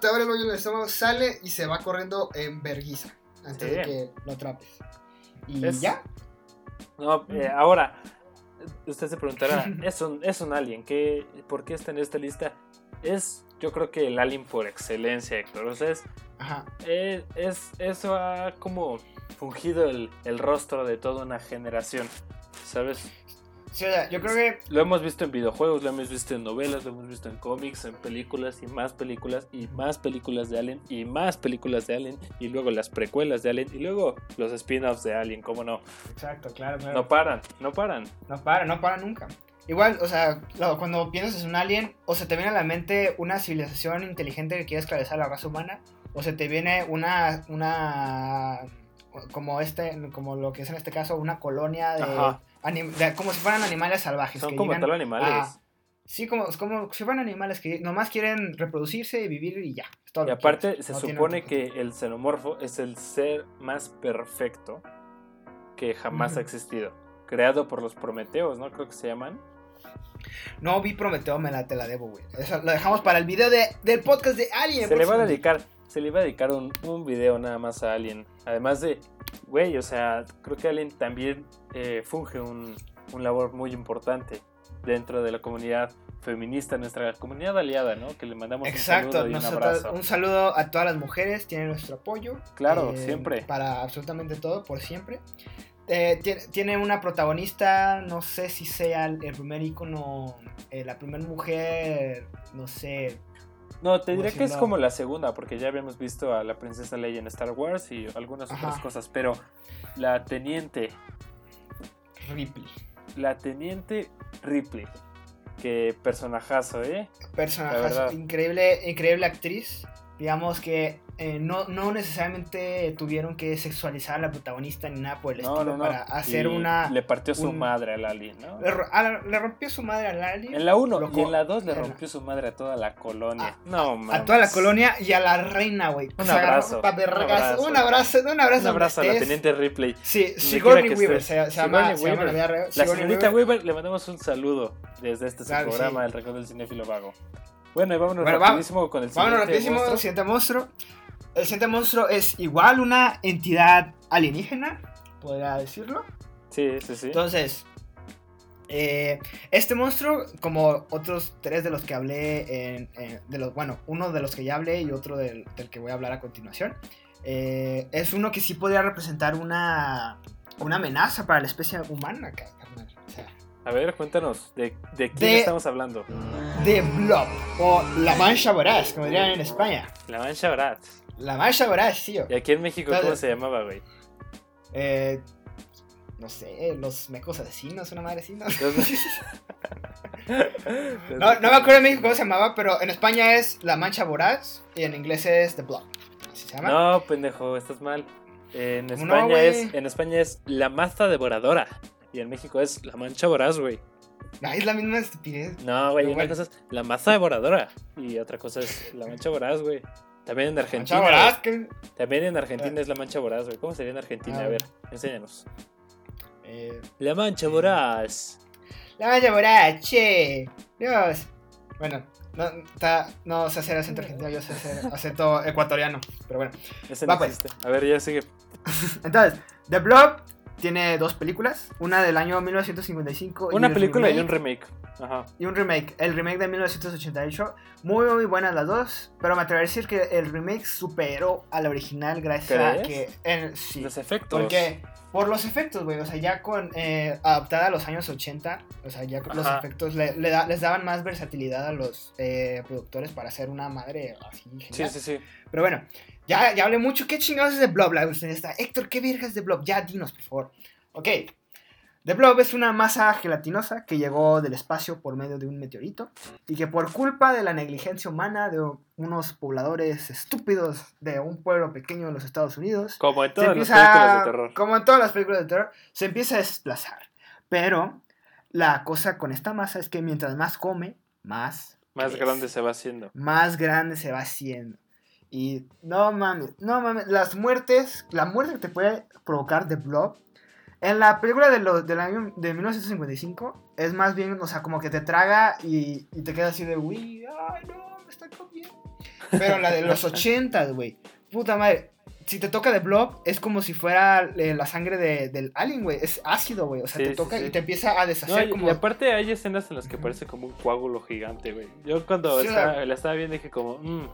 Te abre el hoyo en el estómago, sale y se va corriendo en verguiza antes Sí. de que lo atrapes. Y Es- ya. No, eh, ahora, usted se preguntará, [laughs] es un, es un alien, ¿qué, ¿por qué está en esta lista? Es, yo creo que el alien por excelencia, Héctor. O sea, es, Ajá. eh, es- eso ha como fungido el, el rostro de toda una generación, ¿sabes? Sí, o sea, yo creo que Lo hemos visto en videojuegos, lo hemos visto en novelas, lo hemos visto en cómics, en películas y más películas y más películas de Alien y más películas de Alien y luego las precuelas de Alien y luego los spin-offs de Alien, ¿cómo no? Exacto, claro, claro. No paran, no paran. No para, no para nunca. Igual, o sea, cuando piensas en un alien, o se te viene a la mente una civilización inteligente que quiere esclavizar a la raza humana, o se te viene una, una, como este, como lo que es en este caso, una colonia de, Ajá. De- como si fueran animales salvajes. Son que como tal animales. a- sí, como, como si fueran animales que nomás quieren reproducirse y vivir y ya. todo Y aparte se No supone que el xenomorfo es el ser más perfecto que jamás ha existido. Creado por los Prometeos, ¿no? Creo que se llaman. No vi Prometeo, me la, te la debo, güey. Eso lo dejamos para el video de, del podcast de Alien. Se le va a dedicar, se le va a dedicar un, un video nada más a Alien. Además de, güey, o sea, creo que Alien también eh, funge un, un labor muy importante dentro de la comunidad feminista, nuestra comunidad aliada, ¿no? Que le mandamos un Exacto, saludo y un nosotras- abrazo. un saludo a todas las mujeres, tienen nuestro apoyo. Claro, eh, siempre. Para absolutamente todo, por siempre. Eh, tiene, una protagonista, no sé si sea el, el primer icono, la primera mujer, no sé. No, te ¿Cómo diré que es como la segunda, porque ya habíamos visto a la princesa Leia en Star Wars y algunas Ajá. otras cosas, pero la teniente, Ripley. la teniente Ripley, que personajazo, ¿eh? Verdad. increíble, increíble actriz. Digamos que eh, no, no necesariamente tuvieron que sexualizar a la protagonista ni nada por el No, estilo no, no. para hacer Y una. Le partió su un- madre al alien, ¿no? Le, a la- le rompió su madre al alien. En la 1 Lo y en la 2 le rompió su madre a toda la colonia. A- no, a mames. toda la colonia y a la reina, güey. Un abrazo, un abrazo. Un abrazo, un abrazo. Un abrazo a la teniente Ripley. Sí, Sigourney Weaver. Se, se llama, se la señorita Weaver. Le mandamos un saludo desde este su programa, sí. El Rincón del Cinéfilo Vago. Bueno, y vámonos Bueno, va- rapidísimo con el siguiente Vámonos rapidísimo, monstruo. siguiente monstruo. El siguiente monstruo es igual una entidad alienígena, podría decirlo. Sí, sí, sí. Entonces, eh, este monstruo, como otros tres de los que hablé, en, en- de los, bueno, uno de los que ya hablé y otro del, del que voy a hablar a continuación, eh, es uno que sí podría representar una, una amenaza para la especie humana, ca- carnal. O sea, A ver, cuéntanos, ¿de, de quién De- estamos hablando? The Blob, o la mancha voraz, como dirían en España. La Mancha Brat. La mancha voraz, tío. ¿Y aquí en México cómo se llamaba, güey? Eh, no sé, los mecos asesinos, una madre así, ¿no? [laughs] No, no me acuerdo en México cómo se llamaba, pero en España es La Mancha Voraz y en inglés es The Blob. Así se llama. No, pendejo, estás mal. En ¿Cómo España, no, es, en España es la maza devoradora. Y en México es la mancha voraz, güey. Ay, es la misma estupidez. No, güey, una bueno. cosa es la maza devoradora. Y otra cosa es la mancha voraz, güey. También en Argentina. Mancha Voraz, güey. que. También en Argentina es la mancha voraz, güey. ¿Cómo sería en Argentina? Ah, A ver, enséñanos. eh, La mancha voraz. la Mancha Voraz, che. Dios. Bueno, no, está, no sé hacer acento argentino, yo sé hacer acento ecuatoriano. Pero bueno. Ese Va, no pues. A ver, ya sigue. [laughs] Entonces, The Blob tiene dos películas. Una del año 1955. y Una el película y un remake. Ajá. y un remake, el remake de 1988. Muy, muy buenas las dos, pero me atrevería a decir que el remake superó al original gracias a que... en- sí, Los efectos. porque por los efectos, güey, o sea, ya con eh, adaptada a los años 80, o sea, ya con los efectos le, le da- les daban más versatilidad a los eh, productores para hacer una madre así Sí, genial. sí, sí. Pero bueno, ya, ya hablé mucho. ¿Qué chingados es de Blob? La usted está. Héctor, ¿qué virgas de Blob? Ya dinos, por favor. Ok. The Blob es una masa gelatinosa que llegó del espacio por medio de un meteorito y que por culpa de la negligencia humana de unos pobladores estúpidos de un pueblo pequeño en los Estados Unidos, Como en todas las películas de terror. como en todas las películas de terror, se empieza a desplazar. Pero la cosa con esta masa es que mientras más come, más Más crece grande se va haciendo. más grande se va haciendo. Y no mames, no mames, las muertes, la muerte que te puede provocar The Blob, en la película de lo- del año de 1955, es más bien, o sea, como que te traga y, y te quedas así de, uy, ay, no, me está comiendo. Pero la de los 80, güey, puta madre, si te toca The Blob, es como si fuera eh, la sangre de- del alien, güey, es ácido, güey, o sea, Sí, te sí, toca sí. y te empieza a No, deshacer y, como... y aparte hay escenas en las que parece como un coágulo gigante, güey. Yo cuando Sí, estaba- sea- la estaba viendo dije como, "Mm,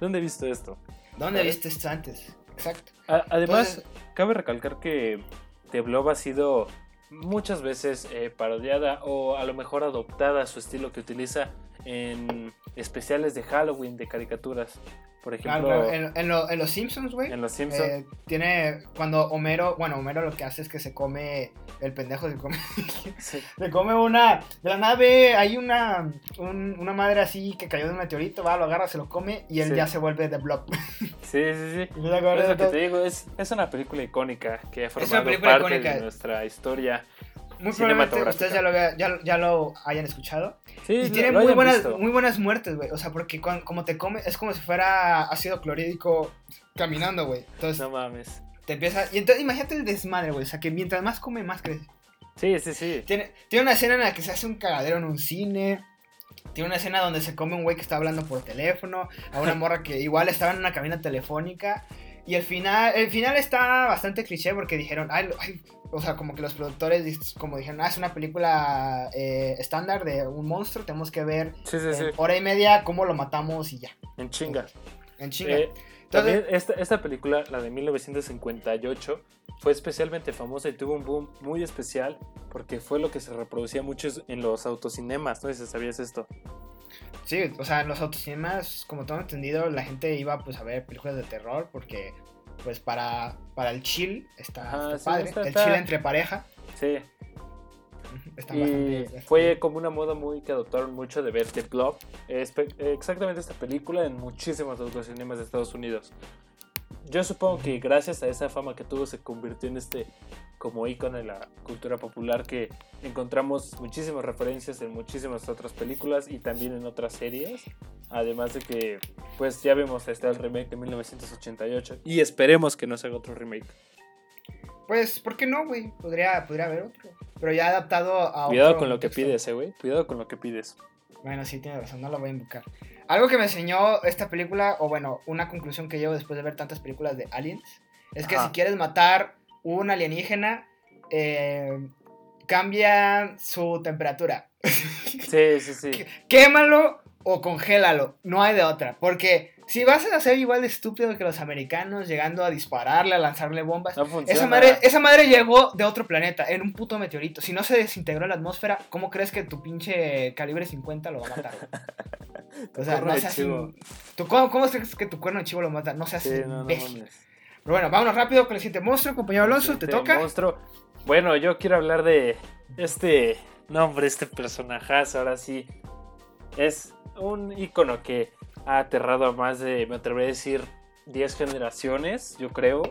¿dónde he visto esto? ¿Dónde ¿sabes? viste esto antes? Exacto. A- además, Entonces- cabe recalcar que The Blob ha sido muchas veces eh, parodiada o a lo mejor adoptada su estilo que utiliza en especiales de Halloween de caricaturas. Por ejemplo, Claro, en, en lo- en los Simpsons, güey. en Los Simpsons. eh, tiene cuando Homero, bueno, Homero lo que hace es que se come, el pendejo se come, [laughs] Sí. se come una, de la nave hay una, un- una madre así que cayó de un meteorito, va, lo agarra, se lo come y él Sí. ya se vuelve de blob. [laughs] Sí, sí, sí. Es de lo que todo. te digo, es, es una película icónica que ha formado parte icónica. de nuestra historia. Muy probablemente ustedes ya lo, vea- ya, ya lo hayan escuchado. Sí, Y tiene lo muy buenas, visto. muy buenas muertes, güey. O sea, porque cuan- como te come, es como si fuera ácido clorhídrico caminando, güey. Entonces No mames. te empieza. Y entonces imagínate el desmadre, güey. O sea, que mientras más come, más crece. Sí, sí, sí. Tiene, tiene una escena en la que se hace un cagadero en un cine. Tiene una escena donde se come un güey que está hablando por teléfono. A una morra que igual estaba en una cabina telefónica. Y el final, el final está bastante cliché porque dijeron, ay, ay, o sea, como que los productores como dijeron, ah, es una película eh, estándar de un monstruo, tenemos que ver Sí, sí, sí. en hora y media cómo lo matamos y ya, En chinga. en chinga. Eh, Entonces, también esta, esta película, la de 1958, fue especialmente famosa y tuvo un boom muy especial porque fue lo que se reproducía mucho en los autocinemas. No si sabías esto. sí, o sea, en los autocinemas, como todo entendido, la gente iba pues a ver películas de terror porque pues para, para el chill está, sí, padre, está- el está- chill entre pareja. Sí. Está Y fue como una moda muy que adoptaron mucho de ver The Blob. Exactamente esta película en muchísimos autocinemas de Estados Unidos. Yo supongo que gracias a esa fama que tuvo se convirtió en este como ícono de la cultura popular que encontramos muchísimas referencias en muchísimas otras películas y también en otras series. Además de que pues ya vemos está el remake de 1988 y esperemos que no se haga otro remake. Pues, ¿por qué no, güey? Podría, podría haber otro. Pero ya adaptado a Cuidado otro con lo que pides, eh, güey. Cuidado con lo que pides. Bueno, sí, tiene razón, no lo voy a invocar. Algo que me enseñó esta película, o bueno, una conclusión que llevo después de ver tantas películas de aliens, es que Ajá. si quieres matar un alienígena, eh, cambia su temperatura. Sí, sí, sí. [laughs] Quémalo o congélalo, no hay de otra. Porque si vas a ser igual de estúpido que los americanos, llegando a dispararle, a lanzarle bombas, No funciona. esa madre, esa madre llegó de otro planeta, en un puto meteorito. Si no se desintegró en la atmósfera, ¿cómo crees que tu pinche calibre 50 lo va a matar? [laughs] O sea, no seas ¿Tú cómo, cómo crees que tu cuerno de chivo lo mata? No seas Sí, no, no imbécil. Pero bueno, vámonos rápido con el siguiente monstruo, compañero Alonso, te toca. monstruo. Bueno, yo quiero hablar de este nombre, este personajazo. Ahora sí, es un icono que ha aterrado a más de, me atrevería a decir, 10 generaciones, yo creo.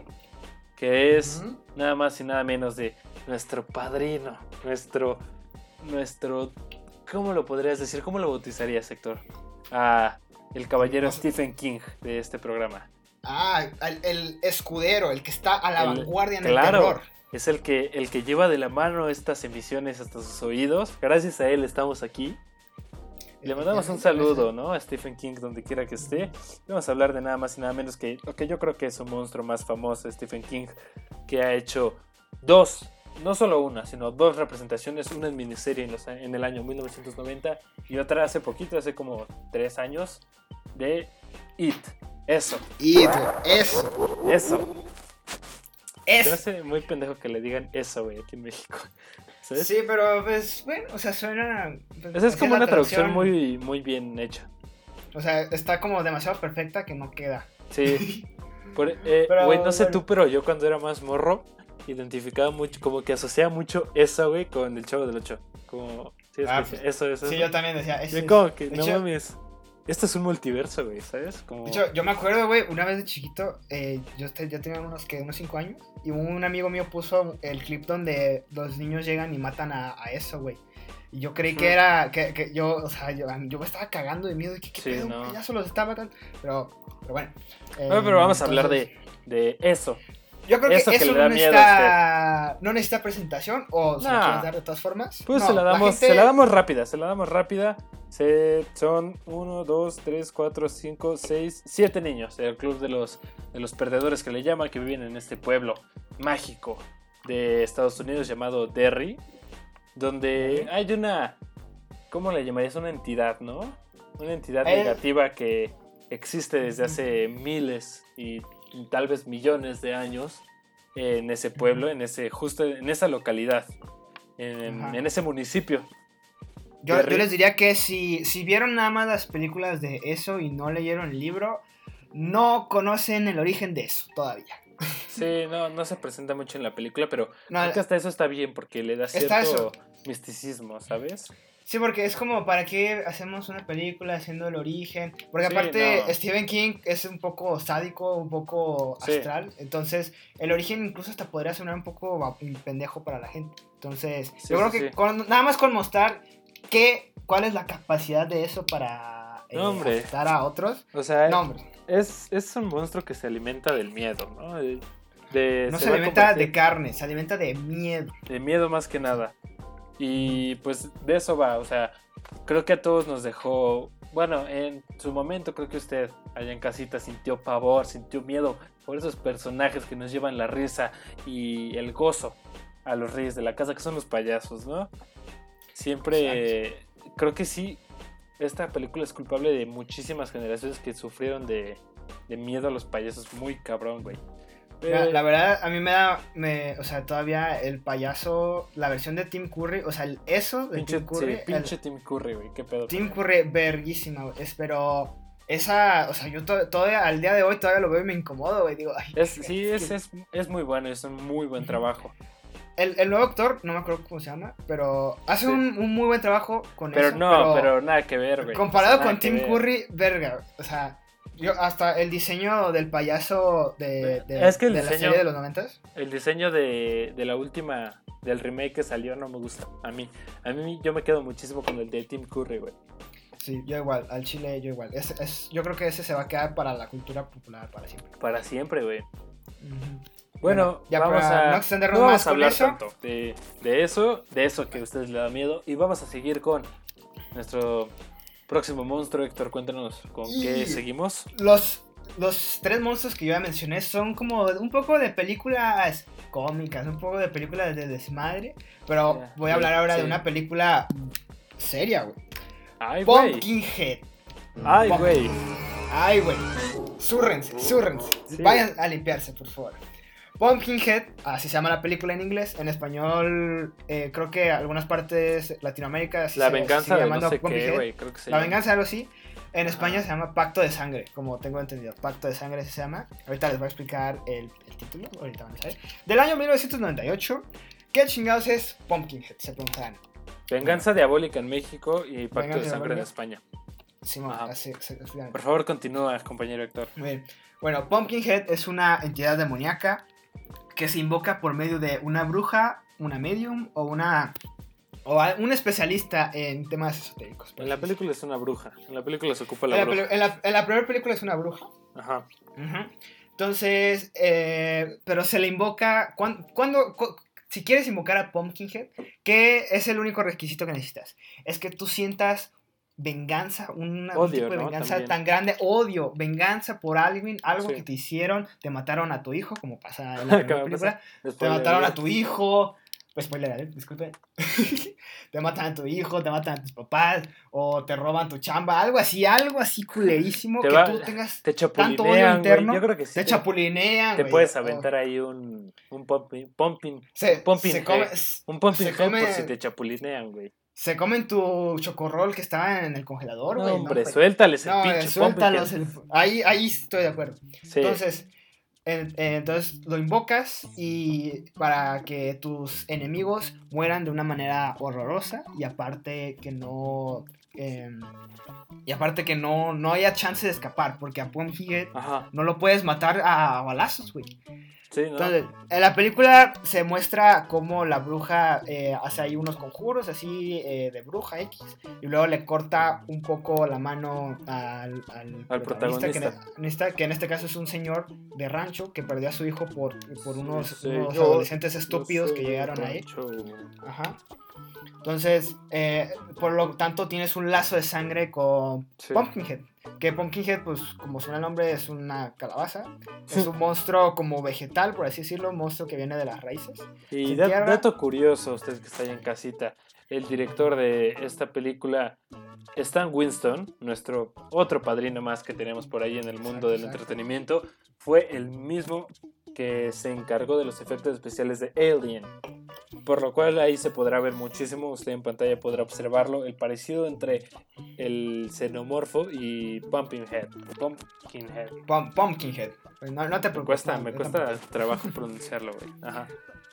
Que es nada más y nada menos de nuestro padrino, nuestro, nuestro, ¿cómo lo podrías decir? ¿Cómo lo bautizarías, Héctor? Ah, el caballero. Stephen King de este programa. Ah, el, el escudero, el que está a la El- vanguardia en el claro. terror. Es el que, el que lleva de la mano estas emisiones hasta sus oídos. Gracias a él estamos aquí. Le mandamos un saludo, ¿no? A Stephen King, donde quiera que esté. Vamos a hablar de nada más y nada menos que lo que yo creo que es su monstruo más famoso, Stephen King, que ha hecho dos, no solo una, sino dos representaciones, una en miniserie en, los en el año 1990 y otra hace poquito, hace como tres años, de It. Eso, Y eso, eso. Se me eso. hace muy pendejo que le digan eso, güey, aquí en México. [laughs] ¿Sabes? Sí, pero pues bueno, o sea, suena. pues, Esa es como una traducción muy, muy bien hecha. O sea, está como demasiado perfecta que no queda. Sí. [laughs] Por- eh, Pero, Güey, no sé bueno. tú, pero yo cuando era más morro, identificaba mucho, como que asociaba mucho eso, güey, con el Chavo del Ocho. Como, sí, es Ah, que pues, eso, eso. Sí, eso. yo también decía. ese Yo es- como que, de no hecho- mames. Esto es un multiverso, güey, ¿sabes? Como... De hecho, yo me acuerdo, güey, una vez de chiquito, eh, yo te- ya tenía unos, que unos 5 años, y un amigo mío puso el clip donde los niños llegan y matan a, a eso, güey. Y yo creí que era, que, que yo, o sea, yo, yo me estaba cagando de miedo, de que qué Sí, pedo, no. un payaso los está matando. Pero, pero bueno. Bueno, pero eh, vamos a hablar entonces, de, de eso. Yo creo que eso eso, que le no, necesita, no necesita presentación, o se Nah. quieres dar de todas formas. Pues No, se la damos, gente- se la damos rápida, se la damos rápida. Se, son 1, 2, 3, 4, 5, 6, 7 niños del club de los, de los perdedores que le llaman, que viven en este pueblo mágico de Estados Unidos llamado Derry, donde hay una, ¿cómo le llamarías? Una entidad, ¿no? Una entidad Eh. negativa que existe desde hace miles y tal vez millones de años en ese pueblo, en ese justo en esa localidad, en, ese municipio. Yo, les diría que si, si vieron nada más las películas de eso y no leyeron el libro, no conocen el origen de eso todavía. [laughs] Sí, no, no se presenta mucho en la película, pero No, creo que hasta eso está bien porque le da cierto misticismo, ¿sabes? Sí, porque es como, ¿para qué hacemos una película haciendo el origen? Porque Sí, aparte no. Stephen King es un poco sádico, un poco Sí. astral, entonces el origen incluso hasta podría sonar un poco pendejo para la gente. Entonces, Sí, yo creo que con- nada más con mostrar qué, cuál es la capacidad de eso para eh, No, hombre. afectar a otros. O sea, No, es, es un monstruo que se alimenta del miedo, ¿no? De, de- no se se, alimenta de carne, se alimenta de miedo. de miedo más que nada. Y pues de eso va, o sea, creo que a todos nos dejó, bueno, en su momento creo que usted allá en casita sintió pavor, sintió miedo por esos personajes que nos llevan la risa y el gozo a los reyes de la casa, que son los payasos, ¿no? Siempre, creo que sí, esta película es culpable de muchísimas generaciones que sufrieron de, de miedo a los payasos, muy cabrón, güey. La, Eh, la verdad, a mí me da, me, o sea, todavía el payaso, la versión de Tim Curry, o sea, el eso de pinche, Tim Curry, sí, el- pinche Tim Curry, güey, qué pedo. Tim. Curry, verguísima, güey. Es, pero esa, o sea, yo to- todavía, al día de hoy todavía lo veo y me incomodo, güey. Digo, ay, Es, sí, es, es, es muy bueno, es un muy buen trabajo. El, el nuevo actor, no me acuerdo cómo se llama, pero hace Sí. un, un muy buen trabajo con Pero eso. no, pero, nada que ver, güey. Comparado con Tim. Curry, verga, o sea, yo hasta el diseño del payaso de, de, Es que el de la serie de los noventas. El diseño de, de la última, del remake que salió no me gusta. A mí, a mí yo me quedo muchísimo con el de Tim Curry, güey. Sí, yo igual, al chile yo igual. Es, es, yo creo que ese se va a quedar para la cultura popular para siempre. Para siempre, güey. Bueno, ya vamos para a no extendernos no vamos más a con hablar eso. tanto de, de eso, de eso que a ustedes les da miedo. Y vamos a seguir con nuestro próximo monstruo. Héctor, cuéntanos con qué seguimos. Los, los tres monstruos que yo ya mencioné son como un poco de películas cómicas, un poco de películas de desmadre. Pero voy a hablar ahora sí. de una película seria, güey. Ay, güey. Pumpkinhead. Ay, güey. Ay, güey. Súrrense, súrrense. Sí. Vayan a limpiarse, por favor. Pumpkinhead, así se llama la película en inglés. En español, eh, creo que algunas partes Latinoamérica se La se venganza sigue de no sé qué, güey. Creo que se La llama. venganza, algo así. En España Ah. se llama Pacto de Sangre, como tengo entendido. Pacto de Sangre se llama. Ahorita les voy a explicar el, el título. Ahorita van a saber. Del año 1998. ¿Qué chingados es Pumpkinhead? Se preguntarán. Venganza diabólica en México y Pacto Venganza de sangre en. España. Simón, así. Por favor, continúa, compañero Héctor. Muy bien. Bueno, Pumpkinhead es una entidad demoníaca que se invoca por medio de una bruja, una medium o una o a- un especialista en temas esotéricos. En la película es una bruja. En la película se ocupa En la la, bruja. en la- en la primera película es una bruja. Ajá. Entonces, eh, pero se le invoca cuan- cuando, cu- si quieres invocar a Pumpkinhead, ¿qué es el único requisito que necesitas? Es que tú sientas venganza, un Odio, tipo de ¿no? venganza También. tan grande, odio, venganza por alguien, algo Sí. que te hicieron, te mataron a tu hijo, como pasa en [laughs] la película, te mataron a tu hijo, pues spoiler, alert, disculpe, [laughs] te matan a tu hijo, te matan a tus papás, o te roban tu chamba, algo así, algo así culerísimo, Te que va- tú tengas Te tanto odio chapulinean, interno. Yo creo que sí. te chapulinean, Te puedes o- aventar ahí un, un pumping, pumping, Se, pumping se, come- un pumping se por come- si te chapulinean, güey. Se comen tu chocorrol que estaba en el congelador, No, güey. hombre, güey. suéltales el No, pinche eh, suéltalos. el- ahí, ahí estoy de acuerdo. Sí. Entonces, En- eh, entonces lo invocas y para que tus enemigos mueran de una manera horrorosa y aparte que no em, y aparte que no, no haya chance de escapar porque a Pumpkinhead no lo puedes matar a balazos, güey. Sí, ¿no? Entonces, en la película se muestra cómo la bruja eh, hace ahí unos conjuros así eh, de bruja X y luego le corta un poco la mano al, al Al protagonista, que en, esta, que en este caso es un señor de rancho que perdió a su hijo por, por unos, Sí, unos yo- adolescentes estúpidos que llegaron ahí. Ajá. Entonces, eh, por lo tanto, tienes un lazo de sangre con Sí. Pumpkinhead. Que Pumpkinhead, pues como suena el nombre, es una calabaza. Es un monstruo como vegetal, por así decirlo, un monstruo que viene de las raíces. Y da- dato curioso, usted que está ahí en casita, el director de esta película, Stan Winston, nuestro otro padrino más que tenemos por ahí en el mundo Exacto, del exacto. entretenimiento, fue el mismo que se encargó de los efectos especiales de Alien. Por lo cual ahí se podrá ver muchísimo, usted en pantalla podrá observarlo, el parecido entre el xenomorfo y Pumpkinhead. Pumpkinhead. Pum- Pumpkinhead. No, no te Me preocupes. cuesta, no, me cuesta tampoco. trabajo pronunciarlo, güey. Ajá.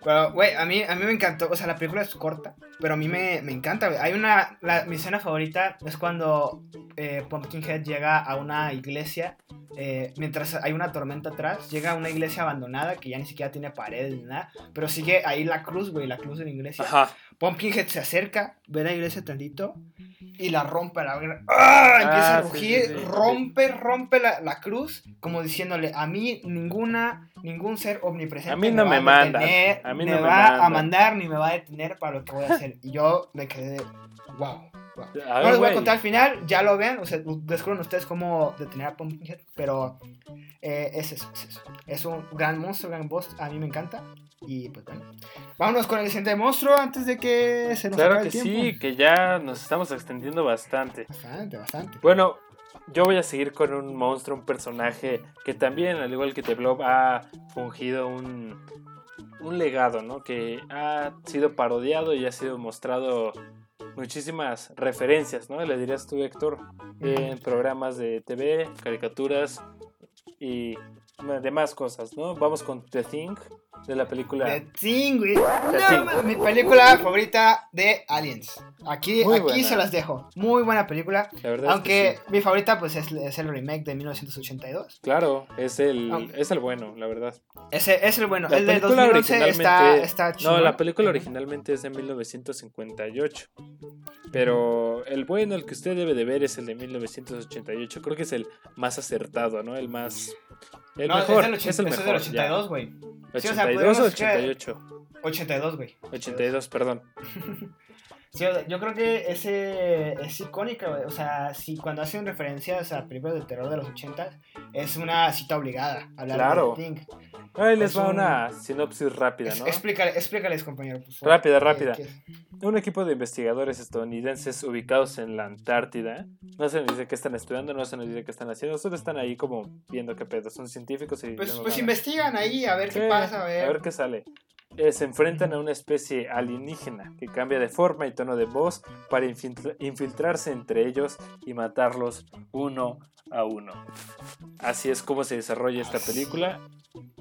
Pero, güey, a mí, a mí me encantó. O sea, la película es corta, pero a mí me, me encanta, güey. Hay una. La, mi escena favorita es cuando eh, Pumpkinhead llega a una iglesia. eh, mientras hay una tormenta atrás, llega a una iglesia abandonada que ya ni siquiera tiene paredes ni nada. Pero sigue ahí la cruz, güey, la cruz de la iglesia. Ajá. Pumpkinhead se acerca, ve la iglesia tantito y la rompe la verga. ¡Ah! Empieza Ah, a sí, rugir, sí, sí. rompe, rompe la, la cruz, como diciéndole, a mí ninguna, ningún ser omnipresente A mí no va me mandan, detener, a mí me no me va a mandan". mandar ni me va a detener para lo que voy a hacer. Y yo me quedé, wow. wow. A No ver, les voy a güey. contar al final, ya lo vean, o sea, descubren ustedes cómo detener a Pumpkinhead, pero eh, es eso, es eso. Es un gran monstruo, gran boss, a mí me encanta. Y pues bueno, vámonos con el siguiente monstruo antes de que se nos Claro acabe que el tiempo. sí, que ya nos estamos extendiendo bastante. Bastante, bastante. Bueno, yo voy a seguir con un monstruo, un personaje que también, al igual que The Blob, ha fungido un, un legado, ¿no? Que ha sido parodiado y ha sido mostrado muchísimas referencias, ¿no? Le dirías tú, Héctor, en programas de TV, caricaturas y demás cosas, ¿no? Vamos con The Thing, de la película... The Thing, güey. No, mi película favorita de Aliens. Aquí, Muy aquí buena. se las dejo. Muy buena película. La verdad Aunque es que sí. mi favorita pues es, es el remake de 1982. Claro, es el, Aunque- es el bueno, la verdad. Ese es el bueno. La el de película 2011 está, está No, la película originalmente es de 1958. Pero el bueno, el que usted debe de ver es el de 1988. Creo que es el más acertado, ¿no? El más... El No, mejor. es del, Es, 80 el es mejor. del ya. 82, güey. Sí, o sea, 82 o podríamos que- 88. 82, güey. 82, perdón. [laughs] Sí, yo creo que ese es icónica. O sea, si cuando hacen referencias a películas de terror de los 80 es una cita obligada hablar Claro. de. Ahí les Es va un- una sinopsis rápida, Es- ¿no? explícale- explícales, compañero. favor. Rápida, Eh, rápida. ¿qué- Un equipo de investigadores estadounidenses ubicados en la Antártida. No se nos dice qué están estudiando, no se nos dice qué están haciendo. Solo están ahí como viendo qué pedo. Son científicos y... Pues, pues investigan ahí a ver qué Sí, pasa, a ver. qué sale. Eh, se enfrentan a una especie alienígena que cambia de forma y tono de voz para infiltra- infiltrarse entre ellos y matarlos uno a uno. Así es como se desarrolla esta película.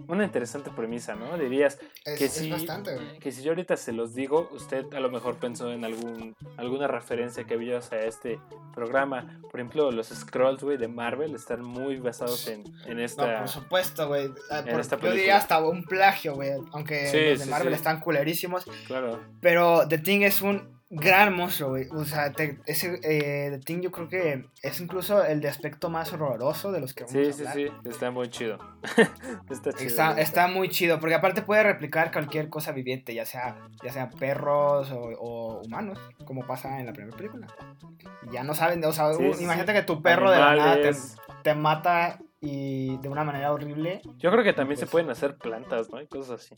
Una interesante premisa, ¿no? Dirías Es, que bastante, güey. que si yo ahorita se los digo, usted a lo mejor pensó en algún, alguna referencia que vio hacia este programa. Por ejemplo, los Scrolls, güey, de Marvel están muy basados en, en No, esta... por supuesto, güey. Ah, yo diría hasta un plagio, güey. Aunque Sí, los de sí, Marvel sí. están culerísimos. Claro. Pero The Thing es un gran monstruo, güey. O sea, te- ese, eh, The Thing yo creo que es incluso el de aspecto más horroroso de los que vamos Sí, a sí, hablar. sí, está muy chido. [laughs] está chido. Está, muy chido, porque aparte puede replicar cualquier cosa viviente, ya sea, ya sea perros o, o humanos, como pasa en la primera película. Y ya no saben, o sea, Sí, sí, imagínate sí. que tu perro de la nada te mata y de una manera horrible. Yo creo que también se Pues- pueden hacer plantas, ¿no? Y cosas así.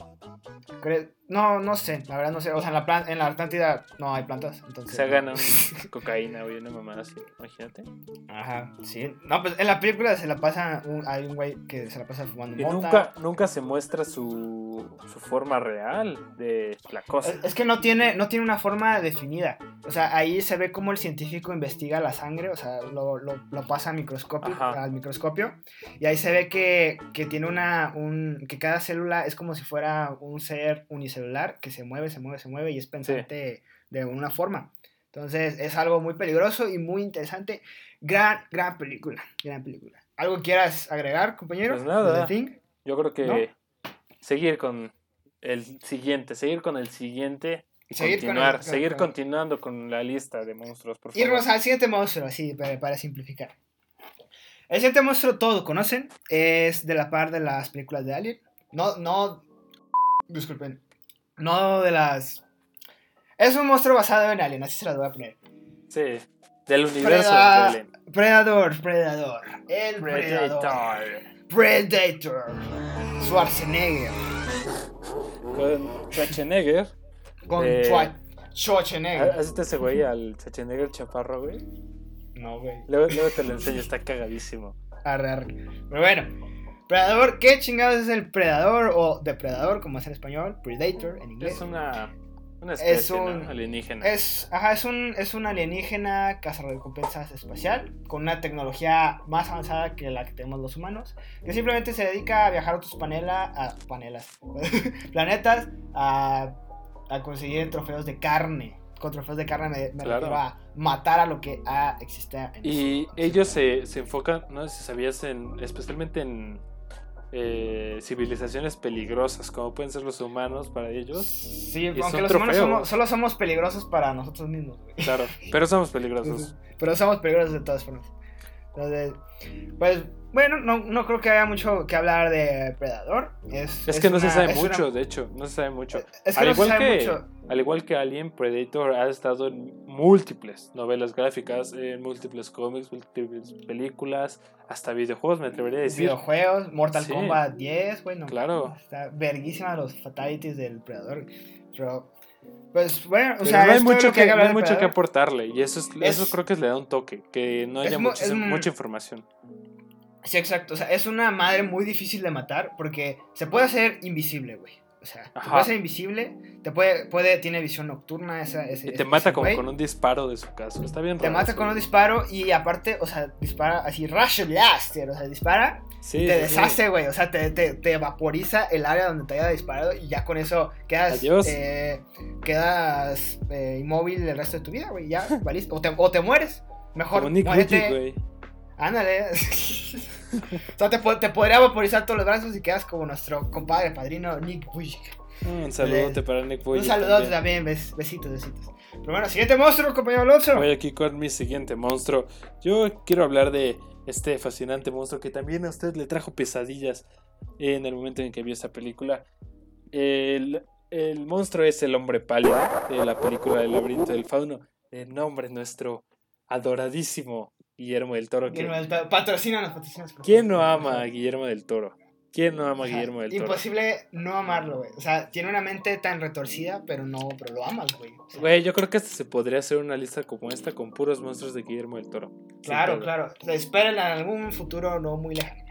No, no sé, la verdad no sé. O sea, en la, plan- en la Atlántida no hay plantas. Entonces, Se hagan [laughs] cocaína, güey, una mamada así, imagínate. Ajá, sí. No, pues en la película se la pasa. Un, hay un güey que se la pasa fumando Y mota. nunca, nunca se muestra su, su forma real de la cosa. Es, es que no tiene, no tiene una forma definida. O sea, ahí se ve cómo el científico investiga la sangre, o sea, lo, lo- lo pasa a microscopio, Ajá. al microscopio, y ahí se ve que, que tiene una, un, que cada célula es como si fuera un ser unicelular que se mueve, se mueve, se mueve y es pensante de una forma. Entonces es algo muy peligroso y muy interesante. Gran, gran película, gran película. ¿Algo quieras agregar, compañero? Pues nada. Yo creo que ¿No? seguir con el siguiente, seguir con el siguiente y Seguir con el- continuar, con- seguir con- continuando con la lista de monstruos, por favor. Irnos al siguiente monstruo, así, para, para simplificar. El siguiente monstruo, todos conocen, es de la par de las películas de Alien. No, no, disculpen, no de las... Es un monstruo basado en Alien, así se las voy a poner. Sí, del universo Preda- de Alien. Predator, Predador, el Predador, Predator, Schwarzenegger, Con Schwarzenegger. con Eh, Schwa- Schwarzenegger. ¿Haciste ese güey al Schwarzenegger chaparro, güey? No, güey. Luego, luego te lo enseño, está cagadísimo. Arre, arre. Pero bueno, Predador, ¿qué chingados es el Predador o Depredador, como es en español? Predator en inglés. Es una, una especie Es un- ¿no? alienígena. Es, ajá, es un, es un alienígena cazarrecompensas espacial con una tecnología más avanzada que la que tenemos los humanos, que simplemente se dedica a viajar a otros a, panelas, [laughs] planetas a, a conseguir trofeos de carne. Con trofeos de carne me, me Claro. refiero a matar a lo que ha existido. en Y ese- ellos se, se enfocan, no sé si sabías, en, especialmente en eh, civilizaciones peligrosas, como pueden ser los humanos para ellos. Sí, aunque los humanos somos- solo somos peligrosos para nosotros mismos. güey. Claro, pero somos [laughs] peligrosos. Pero somos peligrosos de todas formas. Entonces, pues, bueno, no, no creo que haya mucho que hablar de Predador. Es, Es, que no se sabe una- mucho, de hecho, no se sabe mucho. Es que al, no se igual sabe que, mucho. al igual que Alien, Predator ha estado en múltiples novelas gráficas, en múltiples cómics, múltiples películas, hasta videojuegos, me atrevería a decir. Videojuegos, Mortal Sí. Kombat 10, bueno. Claro. Está verguísima los fatalities del Predador. Pero, pues, bueno, o sea, no hay mucho, que, no hay mucho que aportarle, y eso, es, Es- eso creo que le da un toque, que no haya es mucha información. Sí, exacto. O sea, es una madre muy difícil de matar porque se puede hacer invisible, güey. O sea, se Ajá. puede hacer invisible, te puede, puede, tiene visión nocturna, esa, ese, Y te ese- mata ese como con un disparo de su caso. Está bien Te raro mata con un disparo y aparte, o sea, dispara así, rush blaster, o sea, dispara, Sí, te sí, deshace, güey, o sea, te, te, te vaporiza el área donde te haya disparado y ya con eso quedas, eh, quedas eh, inmóvil el resto de tu vida, güey, ya, valiste, o te, o te mueres, mejor Como Nick muérete. Ándale, [laughs] o sea, te, te podría vaporizar todos los brazos y quedas como nuestro compadre, padrino Nick Vujicic. Un saludote para Nick Fuji. Un saludo también, bes- besitos, besitos. Pero bueno, siguiente monstruo, compañero Alonso. Voy aquí con mi siguiente monstruo. Yo quiero hablar de este fascinante monstruo que también a usted le trajo pesadillas en el momento en que vio esta película. El, el monstruo es el hombre pálido de la película El laberinto del fauno. El nombre nuestro adoradísimo Guillermo del Toro. que- Patrocínanos, patrocínanos. por ¿Quién no ama a Guillermo del Toro? ¿Quién no ama a Guillermo del Toro? Imposible no amarlo, güey. O sea, tiene una mente tan retorcida, pero no, pero lo amas, güey. O sea, Güey, yo creo que hasta se podría hacer una lista como esta con puros monstruos de Guillermo del Toro. Claro, claro. O sea, espérenla en algún futuro no muy lejano.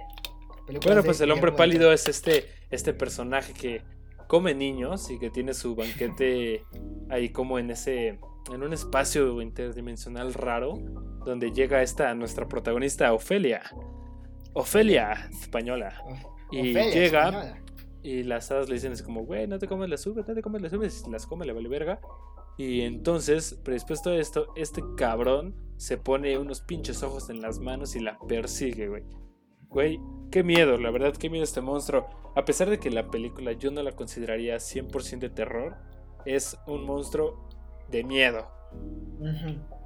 Bueno, pues el hombre Guillermo del pálido es este, este personaje que come niños y que tiene su banquete ahí como en ese en un espacio interdimensional raro donde llega esta nuestra protagonista Ofelia. Ofelia española. Y Ofelia, llega española. y las hadas le dicen así como, güey, no te comes las uvas, no te comes las uvas, y las come, le vale verga. Y entonces, predispuesto a esto, este cabrón se pone unos pinches ojos en las manos y la persigue, güey. Güey, qué miedo, la verdad, qué miedo este monstruo. A pesar de que la película yo no la consideraría 100% de terror, es un monstruo de miedo. Ujú.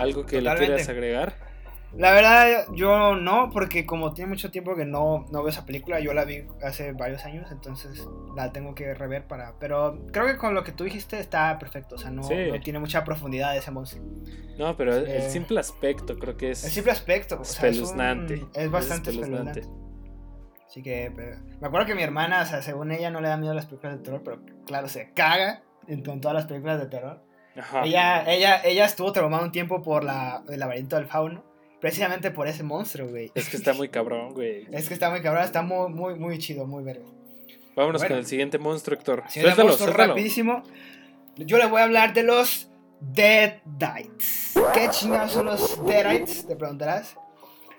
¿Algo que le Totalmente. quieras agregar? La verdad, yo no, porque como tiene mucho tiempo que no, no veo esa película, yo la vi hace varios años, entonces la tengo que rever para... Pero creo que con lo que tú dijiste está perfecto, o sea, no, Sí. no tiene mucha profundidad ese monstruo. No, pero el Eh, simple aspecto creo que es... El simple aspecto, o sea, es, un- es bastante espeluznante. espeluznante. Así que pero- me acuerdo que mi hermana, o sea, según ella no le da miedo a las películas de terror, pero claro, se caga en- con todas las películas de terror. Ajá. Ella, ella, ella estuvo traumada un tiempo por la, el laberinto del fauno, precisamente por ese monstruo, güey. Es que está muy cabrón, güey. [laughs] Es que está muy cabrón, está muy, muy, muy chido, muy verga. Vámonos Bueno. con el siguiente monstruo, Héctor. Suéltalo, monstruo suéltalo. rapidísimo, yo le voy a hablar de los Deadites. ¿Qué chingados son los Deadites? Te preguntarás.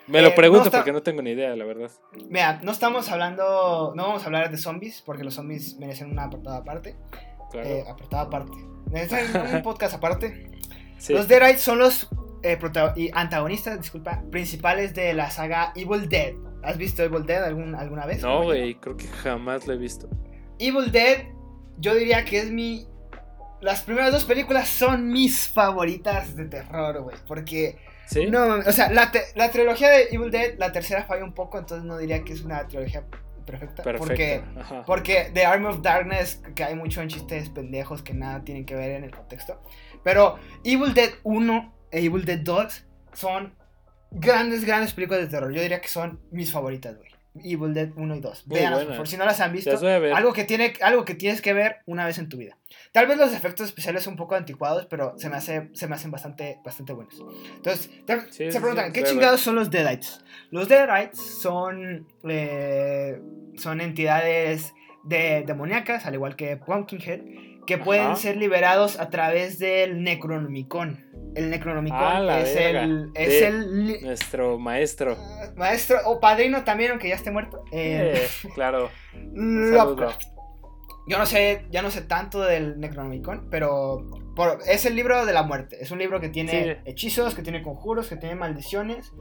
Me lo Eh, pregunto no está- porque no tengo ni idea, la verdad. Mira, no estamos hablando, no vamos a hablar de zombies, porque los zombies merecen una apartada aparte. Claro. Eh, apartada aparte. Necesitan un podcast aparte. Sí. Los Deadites son los eh, y antagonistas, disculpa, principales de la saga Evil Dead. ¿Has visto Evil Dead algún- alguna vez? No, güey, creo que jamás lo he visto. Evil Dead, yo diría que es mi. Las primeras dos películas son mis favoritas de terror, güey. Porque. ¿Sí? No, o sea, la, la trilogía de Evil Dead, la tercera falla un poco, entonces no diría que es una trilogía perfecta. Perfecto. Porque. Ajá. Porque The Army of Darkness, que hay mucho en chistes pendejos que nada tienen que ver en el contexto. Pero Evil Dead 1 e Evil Dead 2 son grandes, grandes películas de terror. Yo diría que son mis favoritas, güey. Evil Dead 1 y 2. Muy Veanlas, por si no las han visto. Algo que, tiene, algo que tienes que ver una vez en tu vida. Tal vez los efectos especiales son un poco anticuados, pero se me, hace, se me hacen bastante, bastante buenos. Entonces, te- Sí, se sí, preguntan, sí, ¿qué chingados son los Deadites? Los Deadites son, eh, son entidades de, demoníacas, al igual que Pumpkinhead, que pueden Ajá. ser liberados a través del Necronomicon. El Necronomicon Ah, es, el, es el Nuestro maestro. ah, maestro o padrino también, aunque ya esté muerto. eh, Eh, claro. [laughs] Lovecraft. Yo no sé, ya no sé tanto del Necronomicon, pero por- es el libro de la muerte. Es un libro que tiene Sí. hechizos, que tiene conjuros, que tiene maldiciones,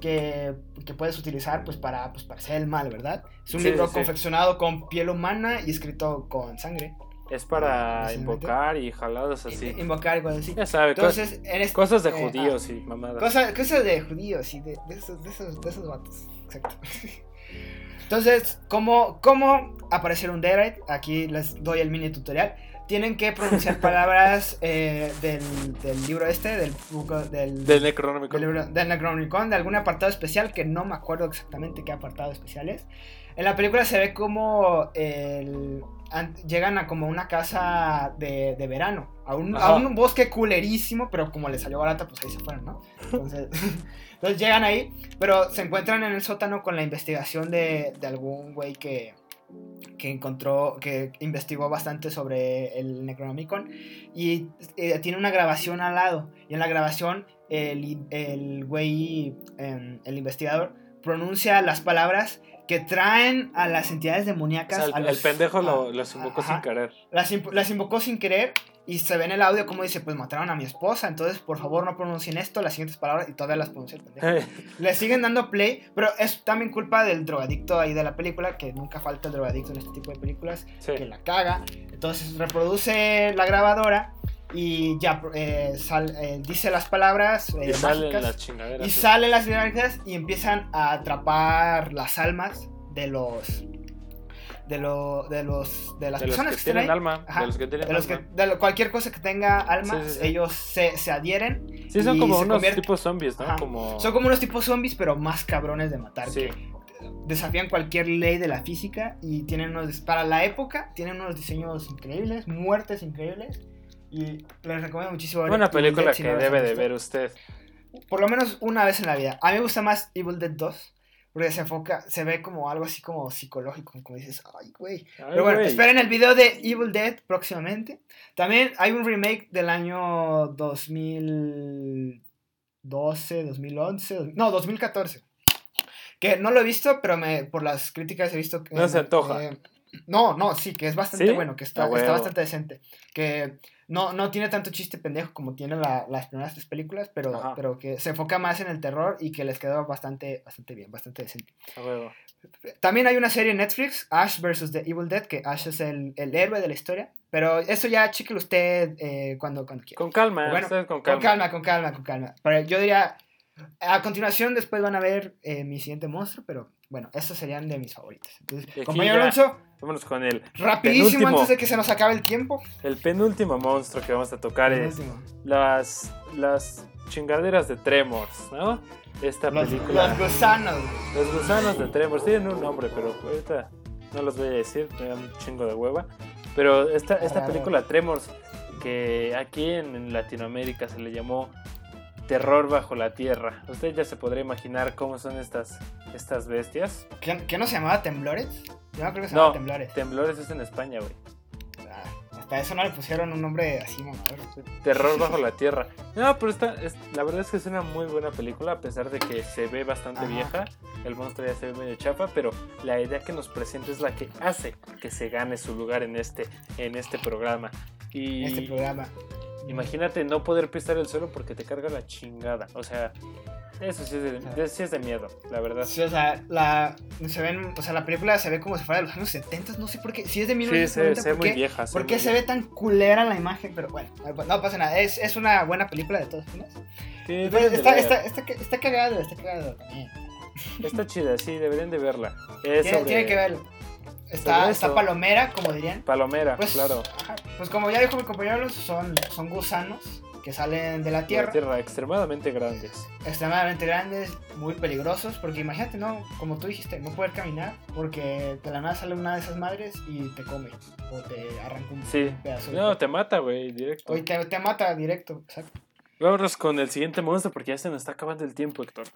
que, que puedes utilizar pues para, pues, para hacer el mal, ¿verdad? Es un Sí, libro sí, confeccionado con piel humana y escrito con sangre. Es para invocar y jalados así. Invocar y cosas así. Ya sabe, cos- Entonces, en este- cosas de eh, judíos y mamadas. ah, cosas, cosas de judíos y de, de esos, de, esos, de esos vatos. Exacto. [laughs] Entonces, ¿cómo, cómo aparecer un Deadite? Aquí les doy el mini tutorial. Tienen que pronunciar [laughs] palabras eh, del, del libro este, del, del, Del Necronómico. del libro- del Necronomicon, de algún apartado especial que no me acuerdo exactamente qué apartado especial es. En la película se ve como el- an- llegan a como una casa de, de verano, a un, a un bosque culerísimo, pero como les salió barata, pues ahí se fueron, ¿no? Entonces, [laughs] entonces llegan ahí, pero se encuentran en el sótano con la investigación de, de algún güey que, que encontró, que investigó bastante sobre el Necronomicon y eh, tiene una grabación al lado. Y en la grabación el, el güey, em, el investigador, pronuncia las palabras que traen a las entidades O demoníacas. sea, el, a el los- pendejo lo, los invocó ajá. sin querer. las, las invocó sin querer y se ve en el audio como dice, pues mataron a mi esposa, entonces por favor no pronuncien esto, las siguientes palabras y todavía las pronuncia el pendejo. Le siguen dando play, pero es también culpa del drogadicto ahí de la película, que nunca falta el drogadicto en este tipo de películas, Sí. que la caga. Entonces reproduce la grabadora y ya eh, sal- eh, dice las palabras eh, Y salen mágicas, las chingaderas. y sí. salen las dinámicas y empiezan a atrapar las almas de los de, lo, de los de las de los personas que que estén tienen ahí. alma. Ajá, De los que tienen de los que, alma. de lo- cualquier cosa que tenga alma, Sí, sí, sí. ellos se, se adhieren. Sí, son como unos convierte- tipos zombies, ¿no? Como... Son como unos tipos zombies, pero más cabrones de matar. Sí. que desafían cualquier ley de la física y tienen unos, para la época, tienen unos diseños increíbles, muertes increíbles. Y les recomiendo muchísimo ver Evil película Dead si que no las debe de ver usted. Por lo menos una vez en la vida. A mí me gusta más Evil Dead 2. Porque se enfoca, se ve como algo así como psicológico, como dices, ay, güey. Pero bueno, güey. esperen el video de Evil Dead próximamente. También hay un remake del año 2012, 2011, no, 2014. Que no lo he visto, pero me, por las críticas he visto que... No se antoja. eh, no, no, sí, que es bastante ¿Sí? bueno, que está, está huevo. bastante decente. Que no, no tiene tanto chiste pendejo como tiene la- las primeras tres películas, pero, Ajá. pero que se enfoca más en el terror y que les quedó bastante, bastante bien, bastante decente. A huevo. También hay una serie en Netflix, Ash vs. The Evil Dead, que Ash es el, el héroe de la historia. Pero eso ya chequelo usted eh, cuando, cuando quiera. Con calma, Bueno, con Con calma. calma, con calma, con calma. Pero yo diría, a continuación después van a ver eh, mi siguiente monstruo, pero bueno, estos serían de mis favoritos. Entonces, compañero Alonso, Vámonos con el, rapidísimo penúltimo. antes de que se nos acabe el tiempo. el penúltimo monstruo que vamos a tocar es las, las chingaderas de Tremors, ¿no? Esta Los, película. los gusanos. Los gusanos de Tremors tienen un nombre, pero ahorita no los voy a decir, me da un chingo de hueva. Pero esta, esta película Tremors, que aquí en Latinoamérica se le llamó Terror bajo la Tierra. Usted ya se podrá imaginar cómo son estas, estas bestias. ¿Qué, qué no se llamaba Temblores? Yo no creo que se llamaba No, Temblores. Temblores es en España, güey. Ah, hasta eso no le pusieron un nombre así, mamador. Terror bajo la Tierra. No, pero esta, es- la verdad es que es una muy buena película, a pesar de que se ve bastante Ajá. vieja. El monstruo ya se ve medio chafa, pero la idea que nos presenta es la que hace que se gane su lugar en este, en este programa. Y En este programa. Imagínate no poder pisar el suelo porque te carga la chingada. O sea, eso sí es de, de- sí es de miedo, la verdad. Sí, o sea, la, se ven, o sea, la película se ve como si fuera de los años 70, no sé por qué. Si es de Sí, se, 1990, se ¿por muy qué? vieja. ¿Por ve qué muy se ve tan culera la imagen? Pero bueno, no pasa nada. Es, es una buena película de modos. vieja. Sí, de está, está, está, está cagado, está cagado. Está chida, sí, deberían de verla. Es Tiene, sobre tiene que verlo. Está, está palomera, como dirían. Palomera, Pues, claro. ajá, pues como ya dijo mi compañero, son, son gusanos que salen de la La tierra, tierra extremadamente grandes. extremadamente grandes, muy peligrosos, porque imagínate, ¿no? Como tú dijiste, no poder caminar, porque de la nada sale una de esas madres y te come, o te arranca un Sí. pedazo de No, te mata, güey, directo. O te, te mata directo, exacto. Vámonos con el siguiente monstruo porque ya se nos está acabando el tiempo, Héctor.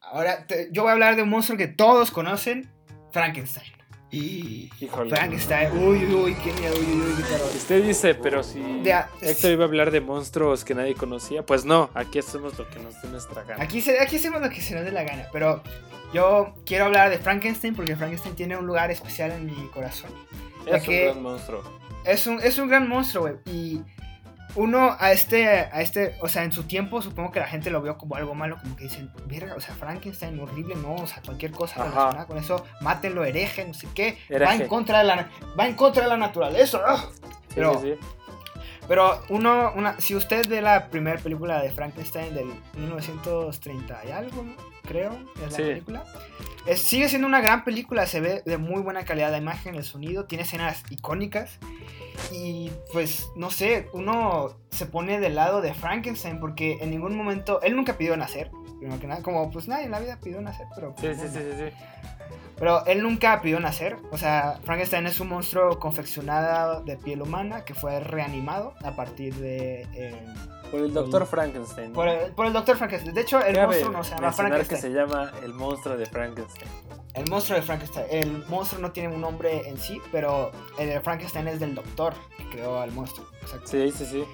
Ahora, te- yo voy a hablar de un monstruo que todos conocen, Frankenstein. Híjole. Frankenstein, uy, uy, uy, qué miedo, uy, uy, uy, qué terror. Usted dice, pero si De a- Héctor iba a hablar de monstruos que nadie conocía, pues no, aquí hacemos lo que nos dé nuestra gana. Aquí, se, aquí hacemos lo que se nos dé la gana, pero yo quiero hablar de Frankenstein porque Frankenstein tiene un lugar especial en mi corazón. es un gran monstruo. Es un, es un gran monstruo, güey. Y uno a este, a este, o sea, en su tiempo supongo que la gente lo vio como algo malo, como que dicen, verga, o sea, Frankenstein, horrible, no, o sea, cualquier cosa relacionada con eso, mátenlo, hereje, no sé qué, va en contra de la, va en contra de la naturaleza. ¡ah! Sí, pero- sí, sí. Pero uno, una, si usted ve la primera película de Frankenstein del 1930 y algo, ¿no? Creo, es la Sí. película. Es- sigue siendo una gran película, se ve de muy buena calidad la imagen, el sonido, tiene escenas icónicas. Y pues, no sé, uno se pone del lado de Frankenstein porque en ningún momento, él nunca pidió nacer, primero que nada, como pues nadie en la vida pidió nacer, pero... Sí, pues, sí, sí, sí, sí. Pero él nunca pidió nacer. O sea, Frankenstein es un monstruo confeccionado de piel humana que fue reanimado a partir de. eh, Por el doctor Frankenstein. por, el, por el doctor Frankenstein. De hecho, el Cabe monstruo no se llama mencionar que Frankenstein. se llama el monstruo de Frankenstein. El monstruo de Frankenstein. El monstruo no tiene un nombre en sí, pero el de Frankenstein es del doctor que creó al monstruo. Exacto. Sí, sí, sí.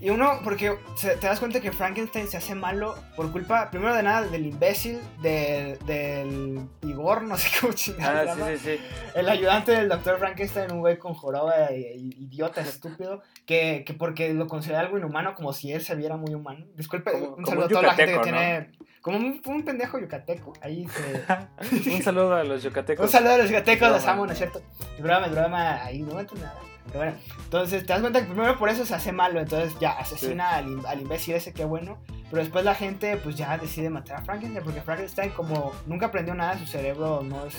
Y uno, porque se- te das cuenta que Frankenstein se hace malo por culpa, primero de nada, del imbécil, del, del Igor, no sé [laughs] cómo chingada Ah, sí, sí, sí. El ayudante del doctor Frankenstein, un güey con joroba y- y- idiota, estúpido, que, que porque lo considera algo inhumano, como si él se viera muy humano. Disculpe, Como- un saludo un a toda la gente que tiene... Como un, un pendejo yucateco, ahí se... [laughs] Un saludo a los yucatecos. un saludo a los yucatecos, los amo, ¿no es cierto? Es broma, ahí no meto nada. Pero bueno, entonces te das cuenta que primero por eso se hace malo, entonces ya asesina al, im- al imbécil ese, qué bueno. Pero después la gente pues ya decide matar a Frankenstein, porque Frankenstein como nunca aprendió nada, su cerebro no, es,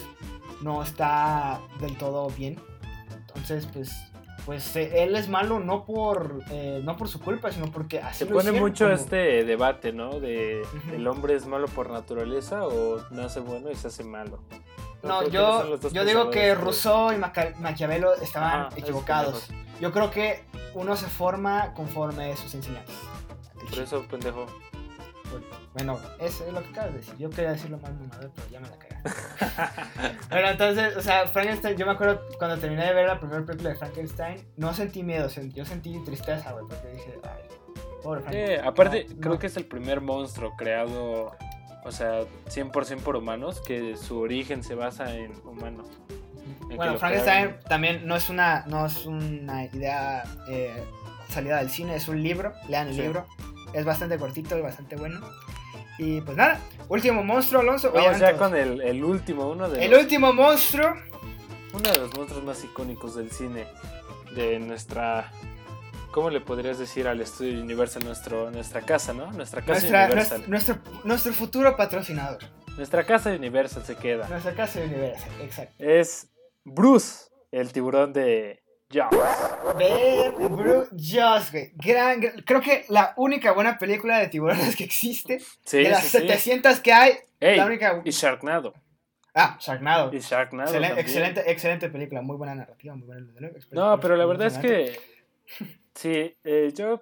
no está del todo bien. Entonces pues, pues eh, él es malo no por, eh, no por su culpa, sino porque así Se lo pone mucho como- este debate, ¿no? De el hombre es malo por naturaleza o nace bueno y se hace malo. No, yo, yo digo que Rousseau y Maca- Maquiavelo estaban esos equivocados. Yo creo que uno se forma conforme sus enseñanzas. Por eso, pendejo. Bueno, eso es lo que acabas de decir. Yo quería decirlo más mamador, pero ya me la cagué. [laughs] bueno, entonces, o sea, Frankenstein, yo me acuerdo cuando terminé de ver la primera película de Frankenstein, no sentí miedo, sent- yo sentí tristeza, güey, porque dije, ay, pobre Eh, Frankenstein. aparte, No, creo no. que es el primer monstruo creado, o sea, 100% por humanos, que su origen se basa en humano. en que Bueno, Frankenstein crearon. también no es una, no es una idea eh, salida del cine, es un libro, lean el Sí. libro. Es bastante cortito y bastante bueno. Y pues nada, último monstruo, Alonso. Vamos ya con el, el último, uno de el los- último monstruo. uno de los monstruos más icónicos del cine, de nuestra... ¿Cómo le podrías decir al estudio Universal? Nuestro, nuestra casa, ¿no? Nuestra casa Nuestra, Universal. nuestro, nuestro, futuro patrocinador. Nuestra casa de Universal se queda. Nuestra casa de Universal, exacto. Es Bruce, el tiburón de Jaws. Ver, Bruce Jaws, güey. Gran, gran- creo que la única buena película de tiburones [laughs] que existe. Sí, de las sí, sí. 700 que hay, Ey, la única. y Sharknado. Ah, Sharknado. Y Sharknado Excelente, excelente, excelente película, muy buena narrativa, muy buena. No, pero la verdad es que [laughs] sí, eh, yo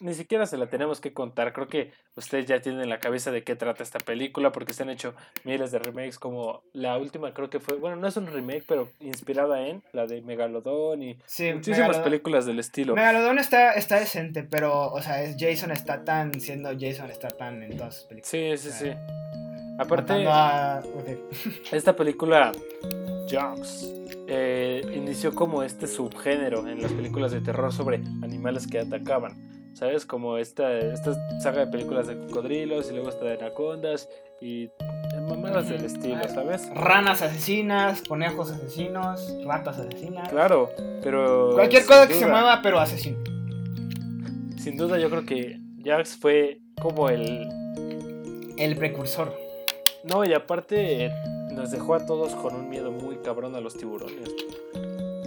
ni siquiera se la tenemos que contar. Creo que ustedes ya tienen en la cabeza de qué trata esta película porque se han hecho miles de remakes como la última creo que fue, bueno, no es un remake, pero inspirada en la de Megalodon y Sí, muchísimas Megalodon- películas del estilo. Megalodon está, está decente, pero, o sea, es Jason Statham siendo Jason Statham en todas sus películas. Sí, sí, O sí. Aparte, a- esta película Jaws eh, inició como este subgénero en las películas de terror sobre animales que atacaban. ¿Sabes? Como esta, esta saga de películas de cocodrilos y luego esta de anacondas y mamadas del estilo, ¿sabes? Ranas asesinas, conejos asesinos, ratas asesinas. Claro, pero... Cualquier cosa que se mueva, pero asesino. Sin duda yo creo que Jax fue como el... El precursor. No, y aparte nos dejó a todos con un miedo cabrón a los tiburones.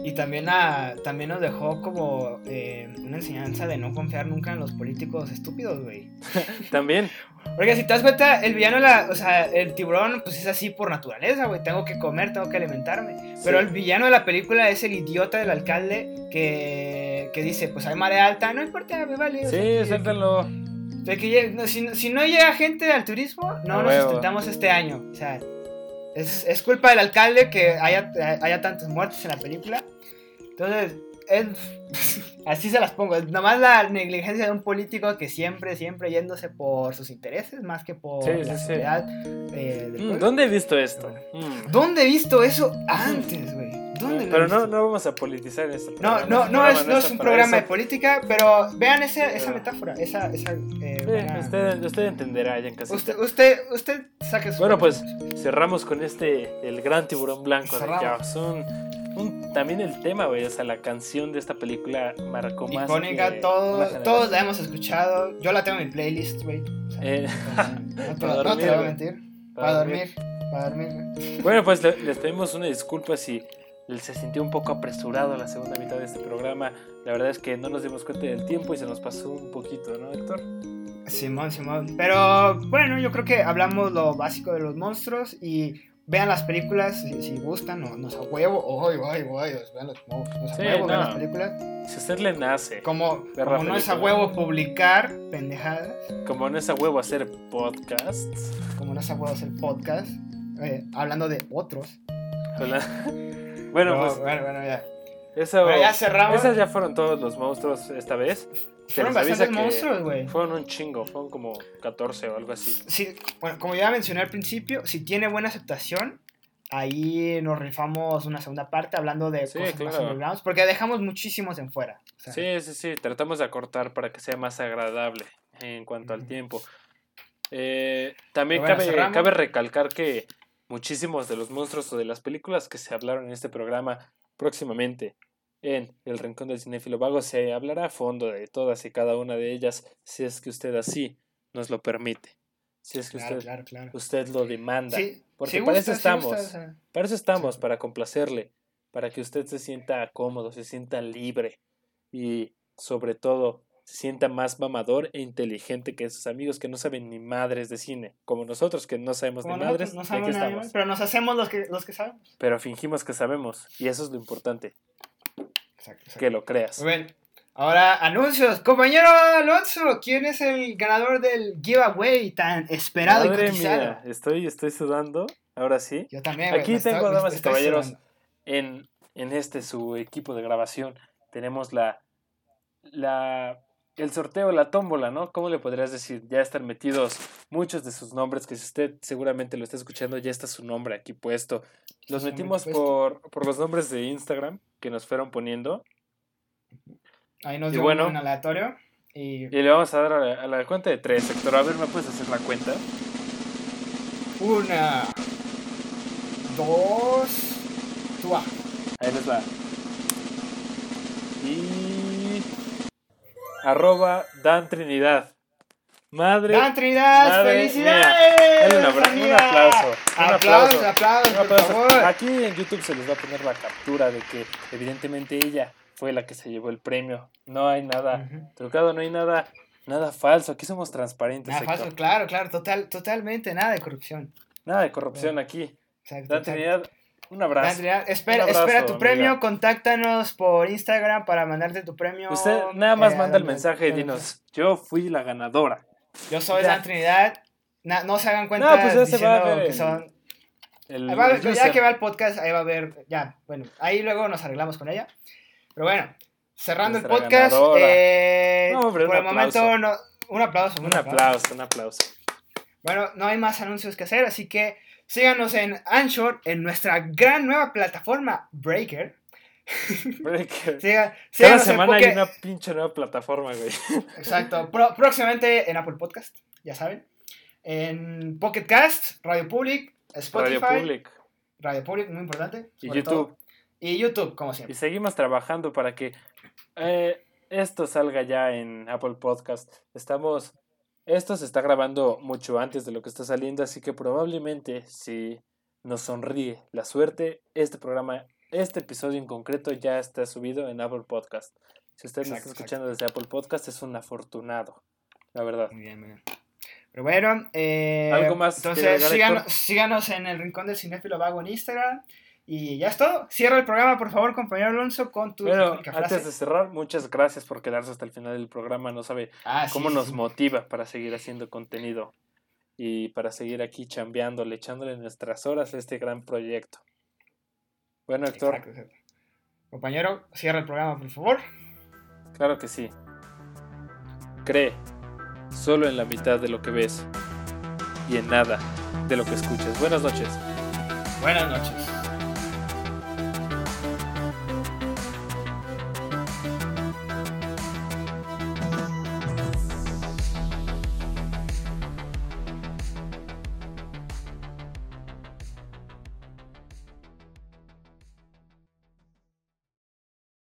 Y también, a, también nos dejó como eh, una enseñanza de no confiar nunca en los políticos estúpidos, güey. [laughs] También, Porque si te das cuenta, el villano, la, o sea, el tiburón, pues es así por naturaleza, güey. Tengo que comer, tengo que alimentarme. Pero el villano de la película es el idiota del alcalde que, que dice, pues hay marea alta, no importa, me vale. o sea, sí, que- suéltalo. que no, si, si no llega gente al turismo, no A nos sustentamos este año. O sea, es, es culpa del alcalde que haya, haya tantas muertes en la película. Entonces, es- [laughs] así se las pongo. Es nomás la negligencia de un político que siempre, siempre yéndose por sus intereses más que por Sí, la sí, sí. seguridad eh, Mm. ¿Dónde he visto esto? Mm. ¿Dónde he visto eso antes, güey? ¿Dónde lo he Pero no, no vamos a politizar esto. No, no, no es, no es un programa de política, pero vean ese, esa metáfora, esa, esa eh, buena- usted, usted entenderá ya en casa. Usted, usted, usted saque su Bueno, pues cerramos con este, el gran tiburón blanco de Cerramos. Un- también el tema, güey, o sea, la canción de esta película marcó más. icónica, todos la hemos escuchado. Yo la tengo en mi playlist, güey. O sea, Eh, no, te, para [laughs] no te dormir, voy a mentir. Para Para dormir. dormir, para dormir. güey. Bueno, pues le- les pedimos una disculpa si se sintió un poco apresurado la segunda mitad de este programa. La verdad es que no nos dimos cuenta del tiempo y se nos pasó un poquito, ¿no, Héctor? Simón, Simón. Pero bueno, yo creo que hablamos lo básico de los monstruos y vean las películas si, si gustan, no, no es a huevo. Oy, oy, oy, vean los monstruos, no es a Sí, huevo, vean no. las películas. Si usted le nace, Como, como no es a huevo publicar pendejadas, como no es a huevo hacer podcasts, como no es a huevo hacer podcast, eh, hablando de otros. hola. Bueno, pues bueno, bueno, ya. eso, Bueno, ya cerramos. esas ya fueron todos los monstruos esta vez. Fueron bastantes monstruos, güey. Fueron un chingo, fueron como 14 o algo así. Sí, bueno, como ya mencioné al principio, si tiene buena aceptación, ahí nos rifamos una segunda parte hablando de Sí, cosas más claro. undergrounds, porque dejamos muchísimos en fuera. O sea, Sí, sí, sí, tratamos de acortar para que sea más agradable en cuanto al tiempo. Eh, también bueno, cabe, cabe recalcar que muchísimos de los monstruos o de las películas que se hablaron en este programa próximamente en El Rincón del Cinéfilo Vago se hablará a fondo de todas y cada una de ellas si es que usted así nos lo permite. Si es que claro, usted, claro, claro. usted lo demanda. Sí, porque para gusta, eso estamos. gusta, o sea, Para eso estamos, Sí. para complacerle, para que usted se sienta cómodo, se sienta libre y sobre todo se sienta más mamador e inteligente que sus amigos que no saben ni madres de cine, como nosotros que no sabemos como ni madres, no y sabemos estamos. pero nos hacemos los que, los que sabemos. Pero fingimos que sabemos y eso es lo importante, Exacto, exacto. que lo creas. Muy bien. Ahora, anuncios. Compañero Alonso, ¿quién es el ganador del giveaway tan esperado y Madre cotizado? mía, estoy, estoy sudando, ahora sí. Yo también. Aquí tengo, damas y caballeros, en, en este su equipo de grabación tenemos la, la el sorteo, la tómbola, ¿no? ¿Cómo le podrías decir? Ya están metidos muchos de sus nombres, que si usted seguramente lo está escuchando, ya está su nombre aquí puesto. Los metimos por, por los nombres de Instagram que nos fueron poniendo. Ahí nos dio bueno. en aleatorio. Y Y le vamos a dar a la, a la cuenta de tres, Héctor. A ver, ¿me puedes hacer la cuenta? una, dos, tú ah. Ahí les va. Y... Arroba Dan Trinidad. Madre... Dan Trinidad, madre felicidades. Dale un, abra- un aplauso, aplausos, aplausos, Un por aplauso. favor. Aquí en YouTube se les va a poner la captura de que evidentemente ella fue la que se llevó el premio. No hay nada trucado, no hay nada, nada falso. Aquí somos transparentes. Nada falso, claro, claro, total, totalmente, nada de corrupción. Nada de corrupción aquí. Exacto, Dan. Trinidad, un abrazo. Trinidad, espera, Un abrazo, espera tu amiga. premio, contáctanos por Instagram para mandarte tu premio. Usted nada más eh, manda el mensaje y dinos, yo fui la ganadora. Yo soy Ya. Dan Trinidad. Na- no se hagan cuenta No, pues ya se va a ver que el- son. El, Ahí va el ya que va el podcast, ahí va a ver. Ya, bueno, ahí luego nos arreglamos con ella. Pero bueno, cerrando el Nuestra podcast. ganadora. eh, No, hombre, por un el momento, aplauso. no, un aplauso. Un aplauso, un aplauso. Bueno, no hay más anuncios que hacer, así que síganos en Anchor, en nuestra gran nueva plataforma Breaker. Breaker. [laughs] Siga- Cada semana hay una pinche nueva plataforma, güey. [laughs] Exacto. Pro- próximamente en Apple Podcast, ya saben. En Pocket Cast, Radio Public, Spotify. Radio Public Radio Public, muy importante. y YouTube. todo. Y YouTube, como Y siempre. seguimos trabajando para que eh, esto salga ya en Apple Podcast. Estamos. Esto se está grabando mucho antes de lo que está saliendo, así que probablemente si nos sonríe la suerte, este programa, este episodio en concreto ya está subido en Apple Podcast. Si usted nos Exacto, está escuchando desde Apple Podcast, es un afortunado, la verdad. Muy bien, muy bien. Pero bueno, eh, ¿Algo más Entonces, síganos en el Rincón del Cinéfilo Vago en Instagram. Y ya es todo. Cierra el programa, por favor, compañero Alonso, con tu Bueno, frase. antes de cerrar, muchas gracias por quedarse hasta el final del programa. No sabe Ah, cómo sí, nos sí. motiva para seguir haciendo contenido y para seguir aquí chambeándole, echándole nuestras horas a este gran proyecto. Bueno, Héctor, Exacto, exacto. Compañero, cierra el programa, por favor. claro que sí. Cree solo en la mitad de lo que ves y en nada de lo que escuchas. Buenas noches. Buenas noches.